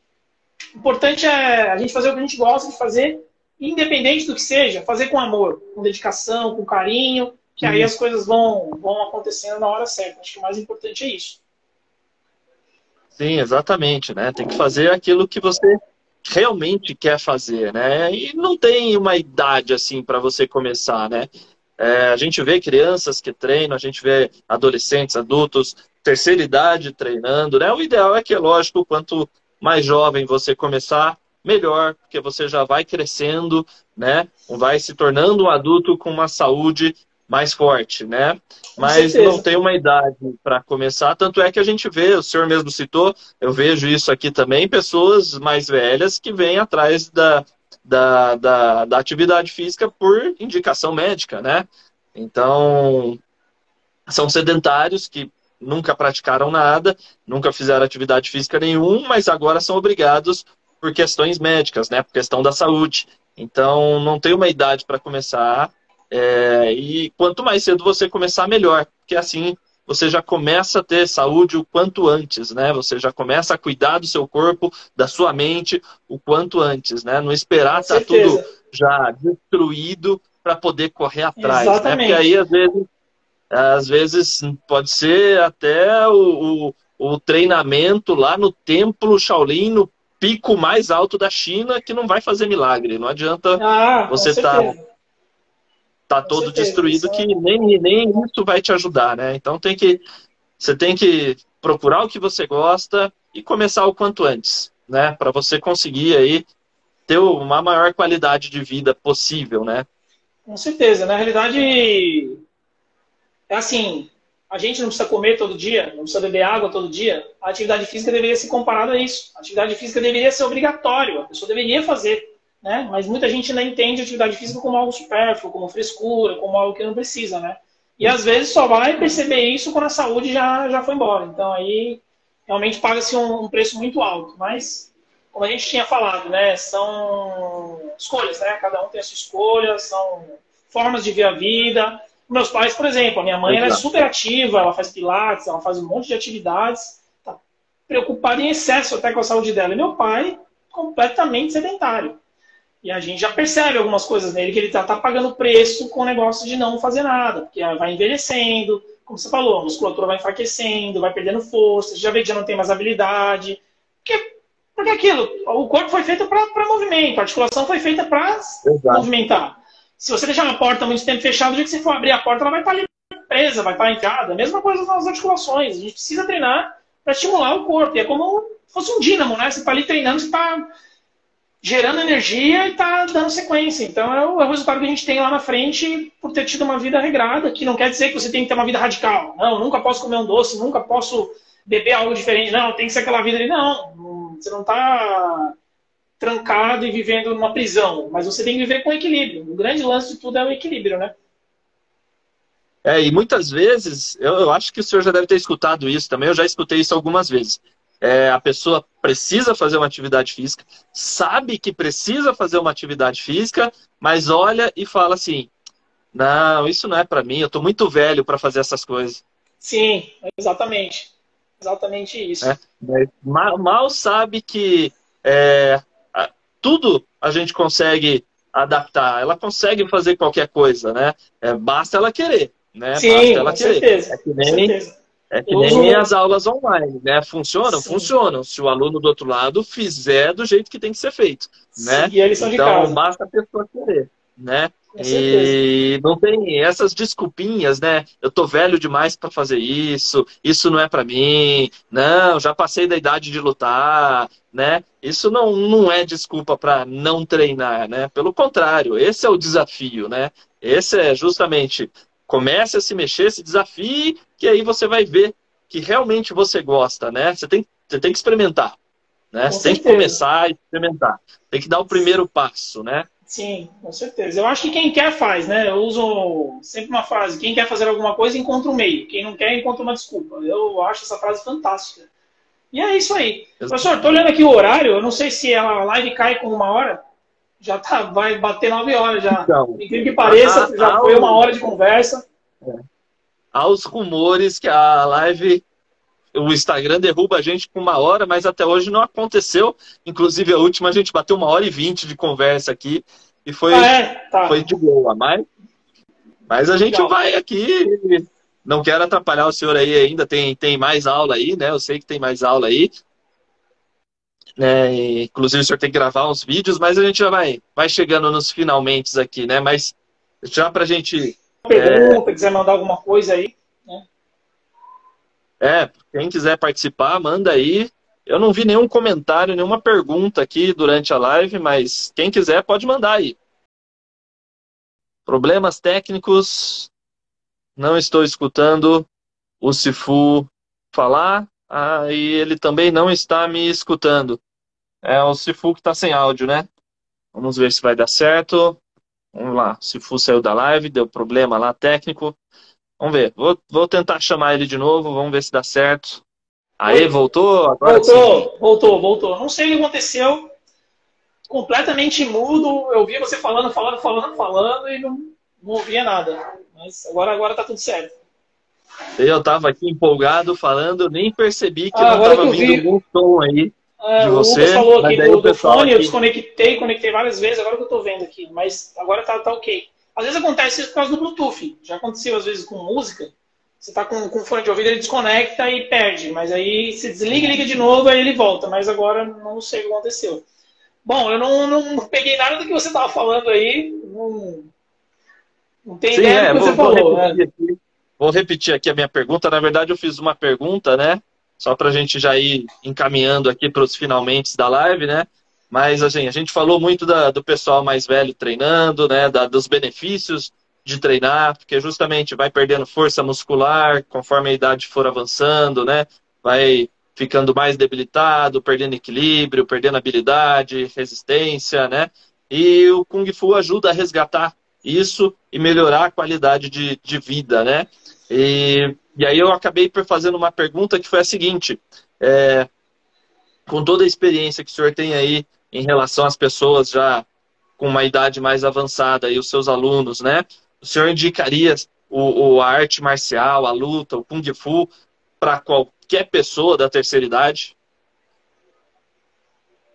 o importante é a gente fazer o que a gente gosta de fazer independente do que seja, fazer com amor, com dedicação, com carinho, que aí as coisas vão, vão acontecendo na hora certa. Acho que o mais importante é isso. Sim, exatamente, né? Tem que fazer aquilo que você realmente quer fazer, né? E não tem uma idade assim para você começar, né? É, a gente vê crianças que treinam, a gente vê adolescentes, adultos, terceira idade treinando, né? O ideal é que, lógico, quanto mais jovem você começar, melhor, porque você já vai crescendo, né? Vai se tornando um adulto com uma saúde mais forte, né? Mas não tem uma idade para começar, tanto é que a gente vê, o senhor mesmo citou, eu vejo isso aqui também, pessoas mais velhas que vêm atrás da, da, da, da atividade física por indicação médica, né? Então, são sedentários que nunca praticaram nada, nunca fizeram atividade física nenhuma, mas agora são obrigados por questões médicas, né? Por questão da saúde. Então, não tem uma idade para começar. É, e quanto mais cedo você começar, melhor. Porque assim você já começa a ter saúde o quanto antes, né? Você já começa a cuidar do seu corpo, da sua mente o quanto antes, né? Não esperar estar tá tudo já destruído para poder correr atrás, Exatamente. né? Porque aí às vezes, às vezes pode ser até o, o, o treinamento lá no templo Shaolin, no pico mais alto da China que não vai fazer milagre. Não adianta ah, você estar tá, tá todo destruído que nem, nem isso vai te ajudar, né? Então tem que você tem que procurar o que você gosta e começar o quanto antes, né? Para você conseguir aí ter uma maior qualidade de vida possível, né? Com certeza. Na realidade, é assim, a gente não precisa comer todo dia, não precisa beber água todo dia, a atividade física deveria ser comparada a isso. A atividade física deveria ser obrigatória, a pessoa deveria fazer. Né? Mas muita gente ainda entende a atividade física como algo supérfluo, como frescura, como algo que não precisa, né? E às vezes só vai perceber isso quando a saúde já, já foi embora. Então aí realmente paga-se um, um preço muito alto. Mas, como a gente tinha falado, né? São escolhas, né? Cada um tem a sua escolha, são formas de ver a vida. Meus pais, por exemplo, a minha mãe ela é super ativa, ela faz pilates, ela faz um monte de atividades, tá preocupada em excesso até com a saúde dela. E meu pai, completamente sedentário. E a gente já percebe algumas coisas nele, que ele tá, tá pagando preço com o negócio de não fazer nada, porque vai envelhecendo, como você falou, a musculatura vai enfraquecendo, vai perdendo força, já vê que já não tem mais habilidade. Porque, porque aquilo, o corpo foi feito para movimento, a articulação foi feita para movimentar. Se você deixar uma porta muito tempo fechada, o dia que você for abrir a porta, ela vai estar ali presa, vai estar entrada. Mesma coisa nas articulações. A gente precisa treinar para estimular o corpo. E é como se fosse um dínamo, né? Você está ali treinando, você está gerando energia e está dando sequência. Então é o, é o, resultado que a gente tem lá na frente por ter tido uma vida regrada, que não quer dizer que você tem que ter uma vida radical. Não, nunca posso comer um doce, nunca posso beber algo diferente. Não, tem que ser aquela vida ali. Não, você não está trancado e vivendo numa prisão, mas você tem que viver com equilíbrio. O grande lance de tudo é o equilíbrio, né? É, e muitas vezes, eu, eu acho que o senhor já deve ter escutado isso também, eu já escutei isso algumas vezes. É, a pessoa precisa fazer uma atividade física, sabe que precisa fazer uma atividade física, mas olha e fala assim: não, isso não é para mim, eu estou muito velho para fazer essas coisas. Sim, exatamente. Exatamente isso. É, mal, mal, sabe que é, tudo a gente consegue adaptar, ela consegue fazer qualquer coisa, né? É, basta ela querer, né? Sim, basta ela com querer. certeza. É que nem, é que nem as aulas online, né? Funcionam? Sim. Funcionam. Se o aluno do outro lado fizer do jeito que tem que ser feito, né? Sim, e eles são então, de casa. basta a pessoa querer, né? E não tem essas desculpinhas, né? Eu tô velho demais para fazer isso, isso não é para mim, não, já passei da idade de lutar, né? Isso não, não é desculpa para não treinar, né? Pelo contrário, esse é o desafio, né? Esse é justamente comece a se mexer, se desafie, que aí você vai ver que realmente você gosta, né? Você tem, você tem que experimentar, né? você tem que começar a experimentar, tem que dar o primeiro passo, né? Sim, com certeza. Eu acho que quem quer faz, né? Eu uso sempre uma frase: quem quer fazer alguma coisa encontra um meio, quem não quer encontra uma desculpa. Eu acho essa frase fantástica. E é isso aí. Professor, estou olhando aqui o horário, eu não sei se a live cai com uma hora. Já tá, vai bater nove horas já. Então, Incrível que pareça, a, já a, foi uma hora de conversa. É. Há os rumores que a live o Instagram derruba a gente com uma hora, mas até hoje não aconteceu. Inclusive, a última a gente bateu uma hora e vinte de conversa aqui e foi, ah, é? tá. foi de boa. Mas, mas a gente Legal. vai aqui. Não quero atrapalhar o senhor aí ainda, tem, tem mais aula aí, né? Eu sei que tem mais aula aí. É, inclusive, o senhor tem que gravar uns vídeos, mas a gente já vai, vai chegando nos finalmente aqui, né? Mas já para a gente. Pergunta, é... quiser mandar alguma coisa aí. É, quem quiser participar, manda aí. Eu não vi nenhum comentário, nenhuma pergunta aqui durante a live, mas quem quiser pode mandar aí. Problemas técnicos. Não estou escutando o Sifu falar. Ah, e ele também não está me escutando. É o Sifu que está sem áudio, né? Vamos ver se vai dar certo. Vamos lá. Sifu saiu da live, deu problema lá técnico. Vamos ver. Vou, vou tentar chamar ele de novo, vamos ver se dá certo. Aí, voltou? Agora voltou, sim. voltou, voltou. Não sei o que aconteceu. Completamente mudo. Eu vi você falando, falando, falando, falando e não, não ouvia nada. Mas agora, agora tá tudo certo. Eu tava aqui empolgado falando, nem percebi que ah, não tava vindo algum som aí. É, de você, o Lucas falou aqui do, do fone, aqui... eu desconectei, conectei várias vezes, agora que eu tô vendo aqui. Mas agora tá, tá ok. Às vezes acontece isso por causa do Bluetooth. Já aconteceu às vezes com música. Você está com, com fone de ouvido, ele desconecta e perde. Mas aí se desliga e liga de novo, aí ele volta. Mas agora não sei o que aconteceu. Bom, eu não, não peguei nada do que você estava falando aí. Não, não tem Sim, ideia é, do que vou, você falou. Vou né? Vou repetir aqui a minha pergunta. Na verdade, eu fiz uma pergunta, né? Só para a gente já ir encaminhando aqui para os finalmente da live, né? Mas assim, a gente falou muito da, do pessoal mais velho treinando, né? Da, dos benefícios de treinar, porque justamente vai perdendo força muscular conforme a idade for avançando, né? Vai ficando mais debilitado, perdendo equilíbrio, perdendo habilidade, resistência, né? E o Kung Fu ajuda a resgatar isso e melhorar a qualidade de, de vida, né? E, e aí eu acabei por fazendo uma pergunta que foi a seguinte: é, com toda a experiência que o senhor tem aí em relação às pessoas já com uma idade mais avançada e os seus alunos, né? O senhor indicaria o, o a arte marcial, a luta, o kung fu para qualquer pessoa da terceira idade?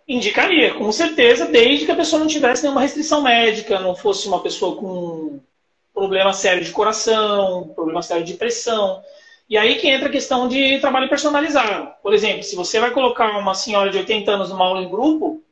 Indicaria, com certeza, desde que a pessoa não tivesse nenhuma restrição médica, não fosse uma pessoa com problema sério de coração, problema sério de pressão. E aí que entra a questão de trabalho personalizado. Por exemplo, se você vai colocar uma senhora de 80 anos numa aula em grupo,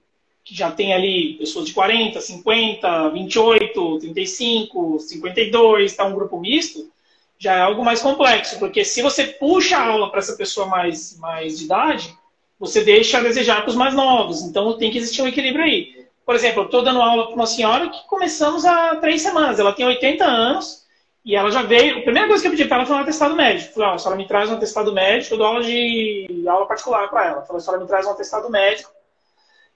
que já tem ali pessoas de 40, 50, 28, 35, 52, está um grupo misto, já é algo mais complexo, porque se você puxa a aula para essa pessoa mais, mais de idade, você deixa a desejar para os mais novos. Então tem que existir um equilíbrio aí. Por exemplo, eu estou dando aula para uma senhora que começamos há três semanas. Ela tem 80 anos E ela já veio. A primeira coisa que eu pedi para ela foi um atestado médico. Falei, ó, senhora me traz um atestado médico, eu dou aula de aula particular para ela. Falei, a senhora me traz um atestado médico.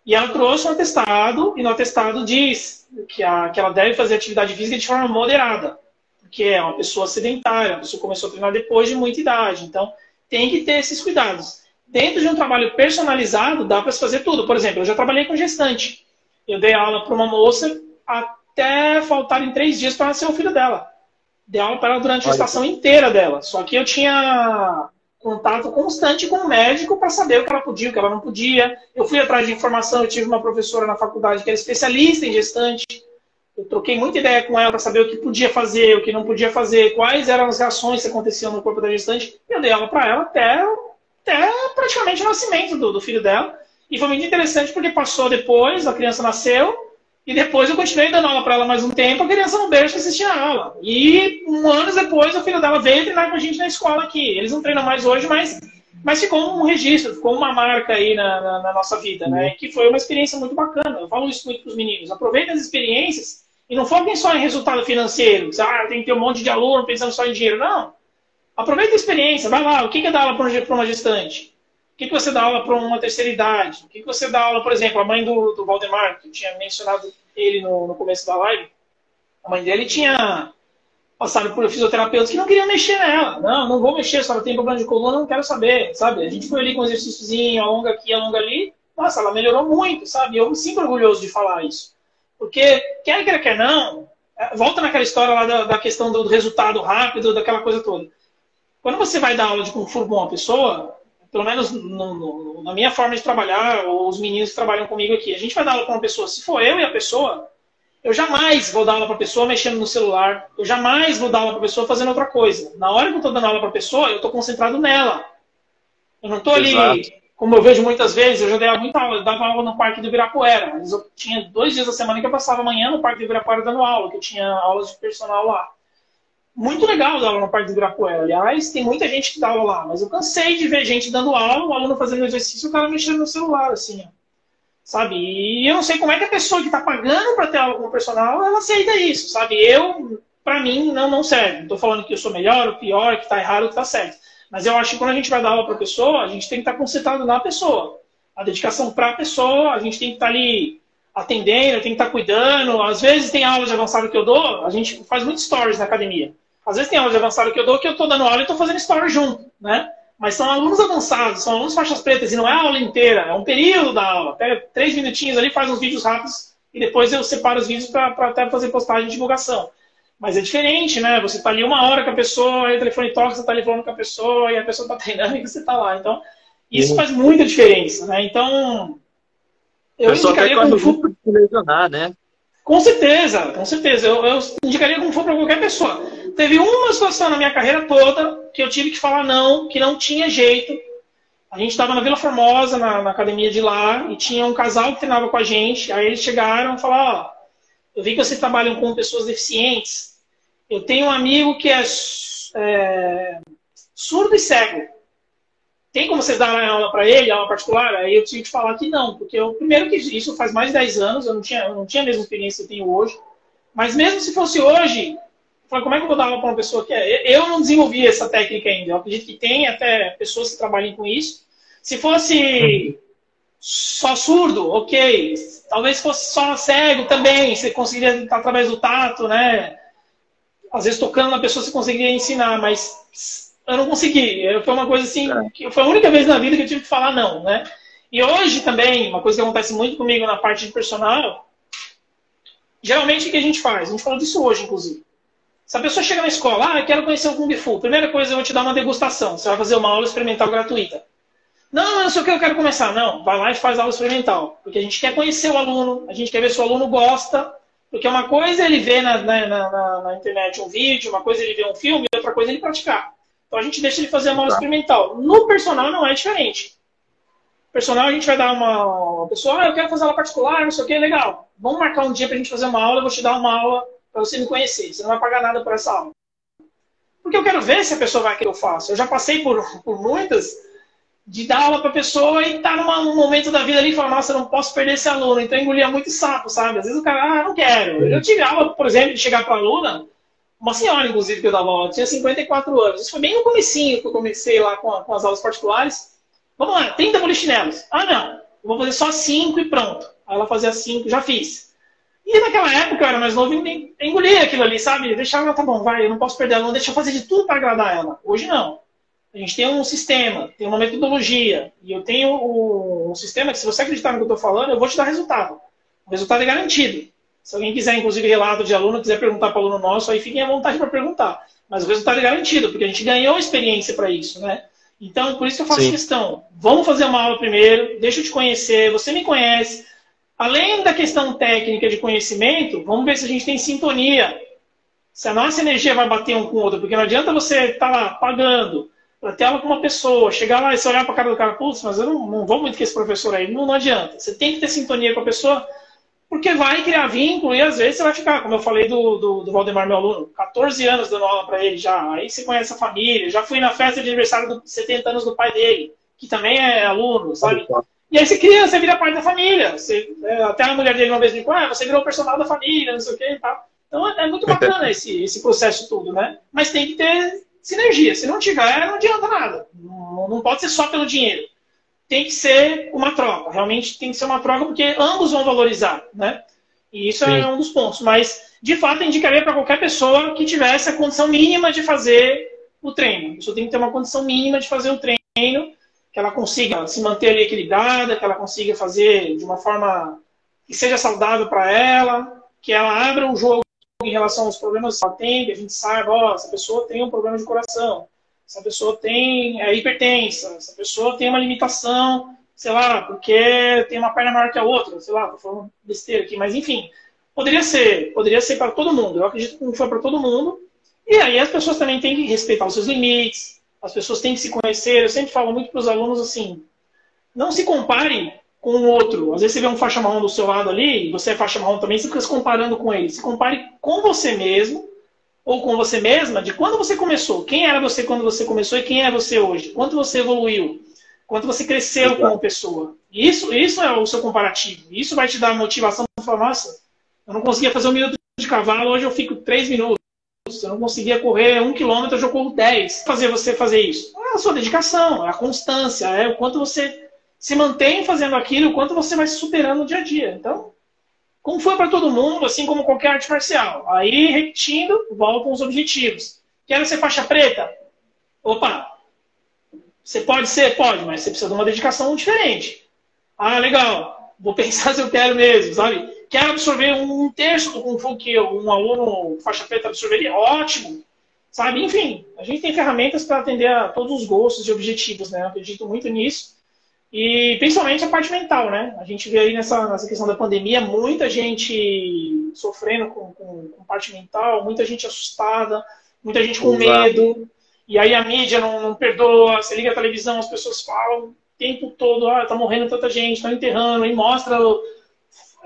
E ela trouxe um atestado, e no atestado diz que, a, que ela deve fazer atividade física de forma moderada. Porque é uma pessoa sedentária, a pessoa começou a treinar depois de muita idade. Então, tem que ter esses cuidados. Dentro de um trabalho personalizado, dá para se fazer tudo. Por exemplo, eu já trabalhei com gestante. Eu dei aula para uma moça até faltarem três dias para nascer o filho dela. Dei aula para ela durante a estação inteira dela. Só que eu tinha contato constante com o médico para saber o que ela podia, o que ela não podia. Eu fui atrás de informação, eu tive uma professora na faculdade que era especialista em gestante. Eu troquei muita ideia com ela para saber o que podia fazer, o que não podia fazer, quais eram as reações que aconteciam no corpo da gestante. Eu dei aula para ela até, até praticamente o nascimento do, do filho dela. E foi muito interessante porque passou depois, a criança nasceu, e depois eu continuei dando aula para ela mais um tempo, a criança no berço assistia a aula. E um ano depois o filho dela veio treinar com a gente na escola aqui. Eles não treinam mais hoje, mas, mas ficou um registro, ficou uma marca aí na, na, na nossa vida, né? Que foi uma experiência muito bacana. Eu falo isso muito para os meninos. Aproveitem as experiências e não foquem só em resultado financeiro. Ah, tem que ter um monte de aluno pensando só em dinheiro. Não. Aproveita a experiência. Vai lá. O que é dar aula para uma gestante? O que, você dá aula para uma terceira idade? O que, você dá aula, por exemplo, a mãe do, do Valdemar, que eu tinha mencionado ele no, no começo da live. A mãe dele tinha passado por fisioterapeutas que não queriam mexer nela. Não, não vou mexer, só tem problema de coluna, não quero saber, sabe? A gente foi ali com um exercíciozinho, alonga aqui, alonga ali. Nossa, ela melhorou muito, sabe? Eu me sinto orgulhoso de falar isso. Porque, quer quer, quer não, é, volta naquela história lá da, da questão do resultado rápido, daquela coisa toda. Quando você vai dar aula de Kung Fu uma pessoa, pelo menos no, no, na minha forma de trabalhar, ou os meninos que trabalham comigo aqui, a gente vai dar aula para uma pessoa, se for eu e a pessoa, eu jamais vou dar aula para a pessoa mexendo no celular, eu jamais vou dar aula para a pessoa fazendo outra coisa. Na hora que eu estou dando aula para a pessoa, eu estou concentrado nela. Eu não estou ali como eu vejo muitas vezes, eu já dei muita aula, eu dava aula no Parque do Ibirapuera. Mas eu tinha dois dias da semana que eu passava amanhã no Parque do Ibirapuera dando aula, que eu tinha aulas de personal lá. Muito legal dar aula no Parque do Ibirapuera. Aliás, tem muita gente que dá aula lá, mas eu cansei de ver gente dando aula, o aluno fazendo exercício, o cara mexendo no celular, assim, ó. Sabe? E eu não sei como é que a pessoa que está pagando para ter aula com o personal, ela aceita isso, sabe? Eu, para mim, não, não serve. Não estou falando que eu sou melhor ou pior, que está errado ou que está certo. Mas eu acho que quando a gente vai dar aula para a pessoa, a gente tem que estar tá concentrado na pessoa. A dedicação para a pessoa, a gente tem que estar tá ali atendendo, tem que estar tá cuidando. Às vezes tem aula de avançado que eu dou, a gente faz muitos stories na academia. Às vezes tem aula de avançado que eu dou que eu estou dando aula e estou fazendo stories junto, né? Mas são alunos avançados, são alunos faixas pretas, e não é a aula inteira, é um período da aula. Pega três minutinhos ali, faz uns vídeos rápidos, e depois eu separo os vídeos para até fazer postagem de divulgação. Mas é diferente, né? Você está ali uma hora com a pessoa, aí o telefone toca, você está ali falando com a pessoa, e a pessoa está (laughs) treinando e você está lá. Então, isso faz muita diferença, né? Então, eu indicaria como for... lesionar, né? Com certeza, com certeza. Eu, eu indicaria como for para qualquer pessoa. Teve uma situação na minha carreira toda que eu tive que falar não, que não tinha jeito. A gente estava na Vila Formosa, na, na, academia de lá, e tinha um casal que treinava com a gente. Aí eles chegaram e falaram, ó, eu vi que vocês trabalham com pessoas deficientes. Eu tenho um amigo que é, é surdo e cego. Tem como vocês darem aula para ele, aula particular? Aí eu tive que falar que não, porque eu, primeiro que isso faz mais de 10 anos, eu não tinha, eu não tinha a mesma experiência que eu tenho hoje. Mas mesmo se fosse hoje, falei, como é que eu vou dar aula para uma pessoa que é? Eu não desenvolvi essa técnica ainda. Eu acredito que tem até pessoas que trabalhem com isso. Se fosse só surdo, ok. Talvez fosse só cego também, você conseguiria através do tato, né? Às vezes tocando na pessoa você conseguiria ensinar, mas eu não consegui. Foi uma coisa assim, é. que foi a única vez na vida que eu tive que falar não, né? E hoje também, uma coisa que acontece muito comigo na parte de personal, geralmente o que a gente faz? A gente falou disso hoje, inclusive. Se a pessoa chega na escola, ah, eu quero conhecer o Kung Fu, primeira coisa eu vou te dar uma degustação. Você vai fazer uma aula experimental gratuita. Não, não sei o que eu quero começar. Não, vai lá e faz aula experimental. Porque a gente quer conhecer o aluno, a gente quer ver se o aluno gosta. Porque uma coisa é ele ver na, na, na, na internet um vídeo, uma coisa é ele ver um filme, outra coisa é ele praticar. Então a gente deixa ele fazer uma aula tá. experimental. No personal não é diferente. No personal a gente vai dar uma, uma pessoa, ah, eu quero fazer aula particular, não sei o que, legal. Vamos marcar um dia pra gente fazer uma aula, eu vou te dar uma aula para você me conhecer. Você não vai pagar nada por essa aula. Porque eu quero ver se a pessoa vai que eu faça. Eu já passei por, por muitas de dar aula para a pessoa e estar tá num momento da vida ali e falar, nossa, eu não posso perder esse aluno. Então engolia muito sapo, sabe? Às vezes o cara, ah, não quero. Eu tive aula, por exemplo, de chegar para a aluna, uma senhora, inclusive, que eu dava aula, tinha 54 anos. Isso foi bem no comecinho que eu comecei lá com, com as aulas particulares. Vamos lá, 30 polichinelos. Ah, não, eu vou fazer só 5 e pronto. Aí ela fazia 5, já fiz. E naquela época eu era mais novo e engolia aquilo ali, sabe? Deixava, tá bom, vai, eu não posso perder ela, não deixa eu fazer de tudo para agradar ela. Hoje não. A gente tem um sistema, tem uma metodologia. E eu tenho um, um sistema que, se você acreditar no que eu estou falando, eu vou te dar resultado. O resultado é garantido. Se alguém quiser, inclusive, relato de aluno, quiser perguntar para o aluno nosso, aí fiquem à vontade para perguntar. Mas o resultado é garantido, porque a gente ganhou experiência para isso, né? Então, por isso que eu faço Sim. questão. Vamos fazer uma aula primeiro, deixa eu te conhecer, você me conhece. Além da questão técnica de conhecimento, vamos ver se a gente tem sintonia. Se a nossa energia vai bater um com o outro, porque não adianta você estar tá lá pagando, para ter aula com uma pessoa, chegar lá e você olhar para a cara do cara, putz, mas eu não, não vou muito com esse professor aí. Não, não adianta. Você tem que ter sintonia com a pessoa, porque vai criar vínculo e às vezes você vai ficar, como eu falei do, do, do Valdemar, meu aluno, 14 anos dando aula para ele já. Aí você conhece a família. Já fui na festa de aniversário dos 70 anos do pai dele, que também é aluno, sabe? E aí você cria, você vira parte da família. Você, é, até a mulher dele uma vez me disse, ah, você virou personal da família, não sei o quê e tal. Então é muito (laughs) bacana esse, esse processo todo, né? Mas tem que ter sinergia. Se não tiver, não adianta nada. Não, não pode ser só pelo dinheiro. Tem que ser uma troca. Realmente tem que ser uma troca porque ambos vão valorizar, né? E isso é Sim. é um dos pontos. Mas, de fato, indicaria para qualquer pessoa que tivesse a condição mínima de fazer o treino. A pessoa tem que ter uma condição mínima de fazer o treino, que ela consiga se manter ali equilibrada, que ela consiga fazer de uma forma que seja saudável para ela, que ela abra o jogo em relação aos problemas que ela tem, que a gente saiba, ó, essa pessoa tem um problema de coração, essa pessoa tem é, hipertensa, essa pessoa tem uma limitação, sei lá, porque tem uma perna maior que a outra, sei lá, tô falando besteira aqui, mas enfim, poderia ser, poderia ser para todo mundo. Eu acredito que foi para todo mundo. E aí as pessoas também têm que respeitar os seus limites, as pessoas têm que se conhecer. Eu sempre falo muito para os alunos assim: não se comparem com o outro. Às vezes você vê um faixa marrom do seu lado ali, e você é faixa marrom também, você fica se comparando com ele. Se compare com você mesmo ou com você mesma de quando você começou. Quem era você quando você começou e quem é você hoje? Quanto você evoluiu? Quanto você cresceu como pessoa? Isso, isso é o seu comparativo. Isso vai te dar motivação para falar, nossa, eu não conseguia fazer um minuto de cavalo, hoje eu fico três minutos. Eu não conseguia correr um quilômetro, hoje eu corro dez. Fazer você fazer isso? É a sua dedicação, é a constância, é o quanto você se mantém fazendo aquilo, o quanto você vai se superando no dia a dia. Então, como foi para todo mundo, assim como qualquer arte marcial. Aí, repetindo, voltam os objetivos. Quero ser faixa preta? Opa! Você pode ser? Pode, mas você precisa de uma dedicação diferente. Ah, legal. Vou (laughs) pensar se eu quero mesmo, sabe? Quero absorver um terço Fu que um aluno faixa preta absorveria? Ótimo! Sabe? Enfim, a gente tem ferramentas para atender a todos os gostos e objetivos, né? Eu acredito muito nisso. E principalmente a parte mental, né? A gente vê aí nessa, nessa questão da pandemia muita gente sofrendo com, com, com parte mental, muita gente assustada, muita gente com Exato. medo. E aí a mídia não, não, perdoa, você liga a televisão, as pessoas falam o tempo todo, ah, tá morrendo tanta gente, tá enterrando, e mostra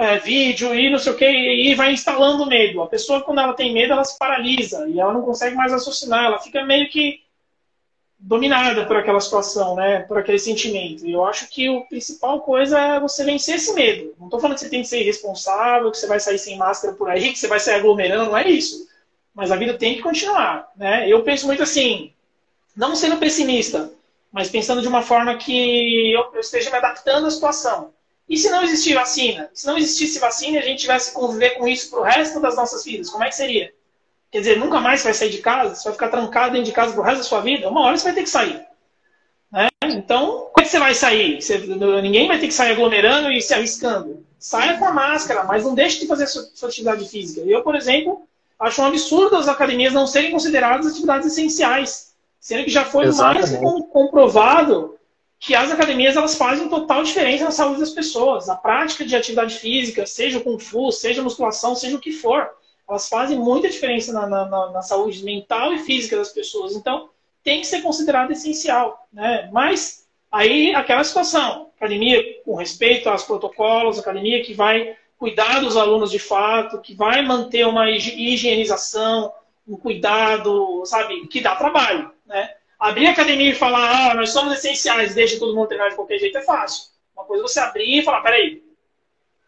é, vídeo e não sei o que, e vai instalando medo. A pessoa, quando ela tem medo, ela se paralisa e ela não consegue mais raciocinar, ela fica meio que dominada por aquela situação, né? Por aquele sentimento. E eu acho que a principal coisa é você vencer esse medo. Não estou falando que você tem que ser irresponsável, que você vai sair sem máscara por aí, que você vai sair aglomerando, não é isso. Mas a vida tem que continuar, né? Eu penso muito assim, não sendo pessimista, mas pensando de uma forma que eu, esteja me adaptando à situação. E se não existir vacina? Se não existisse vacina e a gente tivesse que conviver com isso pro resto das nossas vidas, como é que seria? Quer dizer, nunca mais você vai sair de casa, você vai ficar trancado dentro de casa pro resto da sua vida, uma hora você vai ter que sair. Né? Então, como é que você vai sair? Você, ninguém vai ter que sair aglomerando e se arriscando. Saia com a máscara, mas não deixe de fazer sua, sua atividade física. Eu, por exemplo, acho um absurdo as academias não serem consideradas atividades essenciais. Sendo que já foi Exatamente. mais comprovado que as academias elas fazem total diferença na saúde das pessoas. A prática de atividade física, seja o Kung Fu, seja musculação, seja o que for elas fazem muita diferença na, na, na, saúde mental e física das pessoas. Então, tem que ser considerado essencial. Né? Mas, aí, aquela situação, academia com respeito aos protocolos, academia que vai cuidar dos alunos de fato, que vai manter uma higienização, um cuidado, sabe, que dá trabalho. Né? Abrir a academia e falar, ah, nós somos essenciais, deixa todo mundo treinar de qualquer jeito, é fácil. Uma coisa é você abrir e falar, peraí,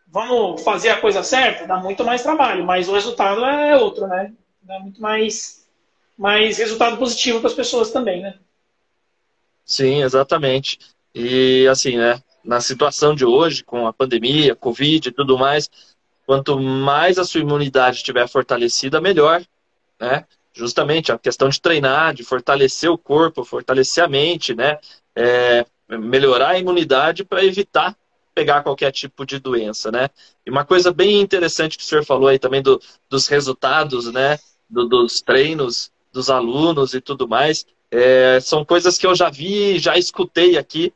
vamos fazer a coisa certa, dá muito mais trabalho, mas o resultado é outro, né? Dá muito mais, mais resultado positivo para as pessoas também, né? Sim, exatamente. E assim, né? Na situação de hoje, com a pandemia, Covid e tudo mais, quanto mais a sua imunidade estiver fortalecida, melhor, né? Justamente a questão de treinar, de fortalecer o corpo, fortalecer a mente, né? É, melhorar a imunidade para evitar pegar qualquer tipo de doença, né? E uma coisa bem interessante que o senhor falou aí também do, dos resultados, né? Do, dos treinos dos alunos e tudo mais, é, são coisas que eu já vi, já escutei aqui.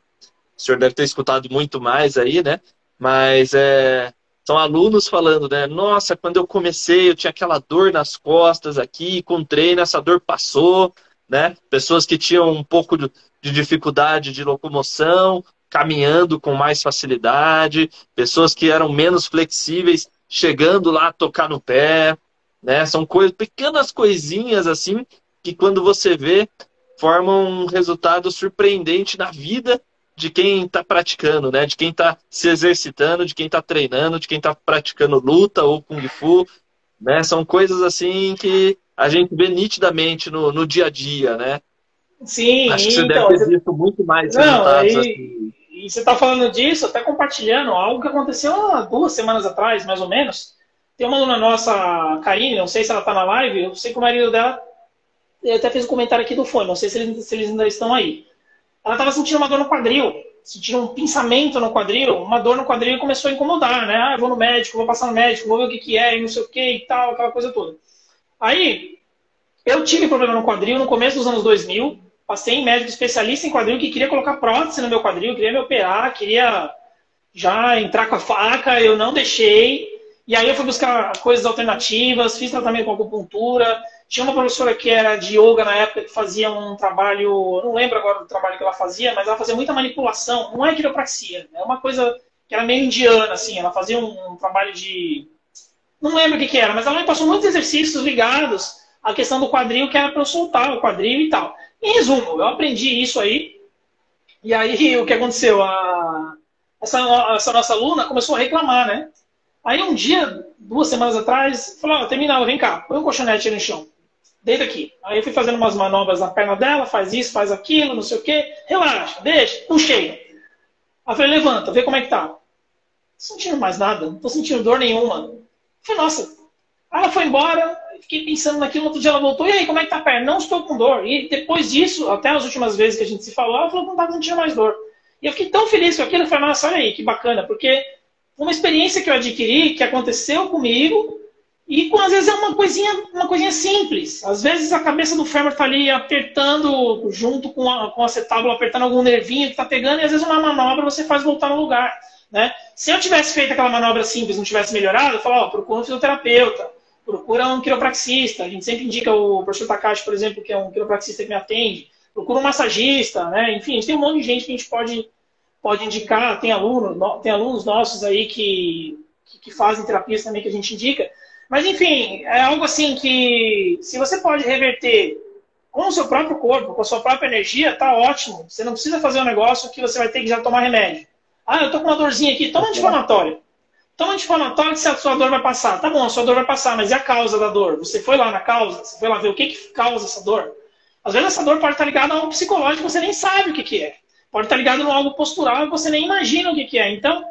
O senhor deve ter escutado muito mais aí, né? Mas é, são alunos falando, né? Nossa, quando eu comecei, eu tinha aquela dor nas costas aqui, com treino, essa dor passou, né? Pessoas que tinham um pouco de dificuldade de locomoção, caminhando com mais facilidade, pessoas que eram menos flexíveis, chegando lá a tocar no pé, né? São coisas, pequenas coisinhas assim que quando você vê formam um resultado surpreendente na vida de quem está praticando, né? De quem está se exercitando, de quem está treinando, de quem está praticando luta ou kung fu, né? São coisas assim que a gente vê nitidamente no, no dia a dia, né? Sim, Acho que você então, deve ter visto muito mais não, resultados aí, assim. E você está falando disso, até compartilhando algo que aconteceu há duas semanas atrás, mais ou menos. Tem uma aluna nossa, Karine, não sei se ela está na live, eu sei que o marido dela eu até fez um comentário aqui do fone, não sei se eles, se eles ainda estão aí. Ela estava sentindo uma dor no quadril, sentindo um pinçamento no quadril, uma dor no quadril começou a incomodar, né? Ah, vou no médico, vou passar no médico, vou ver o que, que é, e não sei o que e tal, aquela coisa toda. Aí, eu tive problema no quadril no começo dos anos 2000, passei em médico especialista em quadril que queria colocar prótese no meu quadril, queria me operar, queria já entrar com a faca, eu não deixei. E aí eu fui buscar coisas alternativas, fiz tratamento com acupuntura. Tinha uma professora que era de yoga na época que fazia um trabalho, não lembro agora do trabalho que ela fazia, mas ela fazia muita manipulação. Não é quiropraxia, é uma coisa que era meio indiana, assim. Ela fazia um, um trabalho de. Não lembro o que, que era, mas ela me passou muitos exercícios ligados à questão do quadril, que era para eu soltar o quadril e tal. Em resumo, eu aprendi isso aí. E aí o que aconteceu? A, essa, essa nossa aluna começou a reclamar, né? Aí um dia, duas semanas atrás, falou, oh, terminava, vem cá, põe um colchonete no chão. Deita aqui. Aí eu fui fazendo umas manobras na perna dela, faz isso, faz aquilo, não sei o quê. Relaxa, deixa, puxei. Aí falei, levanta, vê como é que tá. Não sentindo mais nada, não tô sentindo dor nenhuma. Falei, nossa. Aí ela foi embora, fiquei pensando naquilo, outro dia ela voltou, e aí, como é que tá a perna? Não estou com dor. E depois disso, até as últimas vezes que a gente se falou, ela falou que não estava sentindo mais dor. E eu fiquei tão feliz com aquilo, eu falei, nossa, olha aí, que bacana, porque uma experiência que eu adquiri, que aconteceu comigo, e às vezes é uma coisinha, uma coisinha simples. Às vezes a cabeça do fêmur está ali apertando, junto com a, com a acetábulo, apertando algum nervinho que está pegando, e às vezes uma manobra você faz voltar no lugar. Né? Se eu tivesse feito aquela manobra simples não tivesse melhorado, eu falava, procura um fisioterapeuta, procura um quiropraxista. A gente sempre indica o professor Takashi, por exemplo, que é um quiropraxista que me atende. Procura um massagista, né? Enfim, a gente tem um monte de gente que a gente pode pode indicar, tem, aluno, tem alunos nossos aí que, que fazem terapias também que a gente indica. Mas, enfim, é algo assim que, se você pode reverter com o seu próprio corpo, com a sua própria energia, tá ótimo. Você não precisa fazer um negócio que você vai ter que já tomar remédio. Ah, eu tô com uma dorzinha aqui, toma anti-inflamatório. Toma anti-inflamatório que a sua dor vai passar. Tá bom, a sua dor vai passar, mas e a causa da dor? Você foi lá na causa? Você foi lá ver o que, que causa essa dor? Às vezes essa dor pode estar ligada a algo psicológico que você nem sabe o que, que é. Pode estar ligado no algo postural e você nem imagina o que, que é. Então,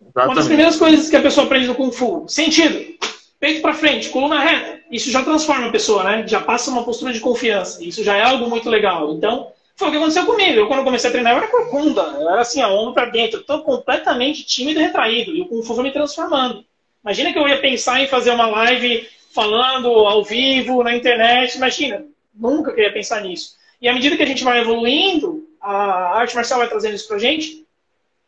Exatamente. uma das primeiras coisas que a pessoa aprende no Kung Fu, sentido, peito para frente, coluna reta, isso já transforma a pessoa, né? Já passa uma postura de confiança. Isso já é algo muito legal. Então, foi o que aconteceu comigo. Eu, quando comecei a treinar, eu era corcunda. Eu era assim, a ombro para dentro. Estou completamente tímido e retraído. E o Kung Fu foi me transformando. Imagina que eu ia pensar em fazer uma live falando ao vivo, na internet. Imagina. Nunca queria pensar nisso. E à medida que a gente vai evoluindo, a arte marcial vai trazendo isso pra gente,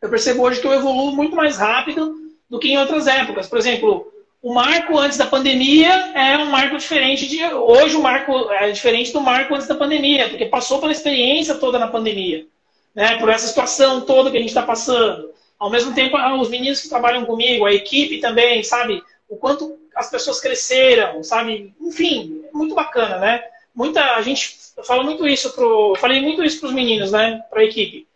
eu percebo hoje que eu evoluo muito mais rápido do que em outras épocas. Por exemplo, o marco antes da pandemia é um marco diferente de. Hoje o marco é diferente do marco antes da pandemia, porque passou pela experiência toda na pandemia. Né, por essa situação toda que a gente está passando. Ao mesmo tempo, ah, os meninos que trabalham comigo, a equipe também, sabe? O quanto as pessoas cresceram, sabe? Enfim, muito bacana, né? Muita, a gente eu falo muito isso pro, falei muito isso para os meninos, né, para a equipe.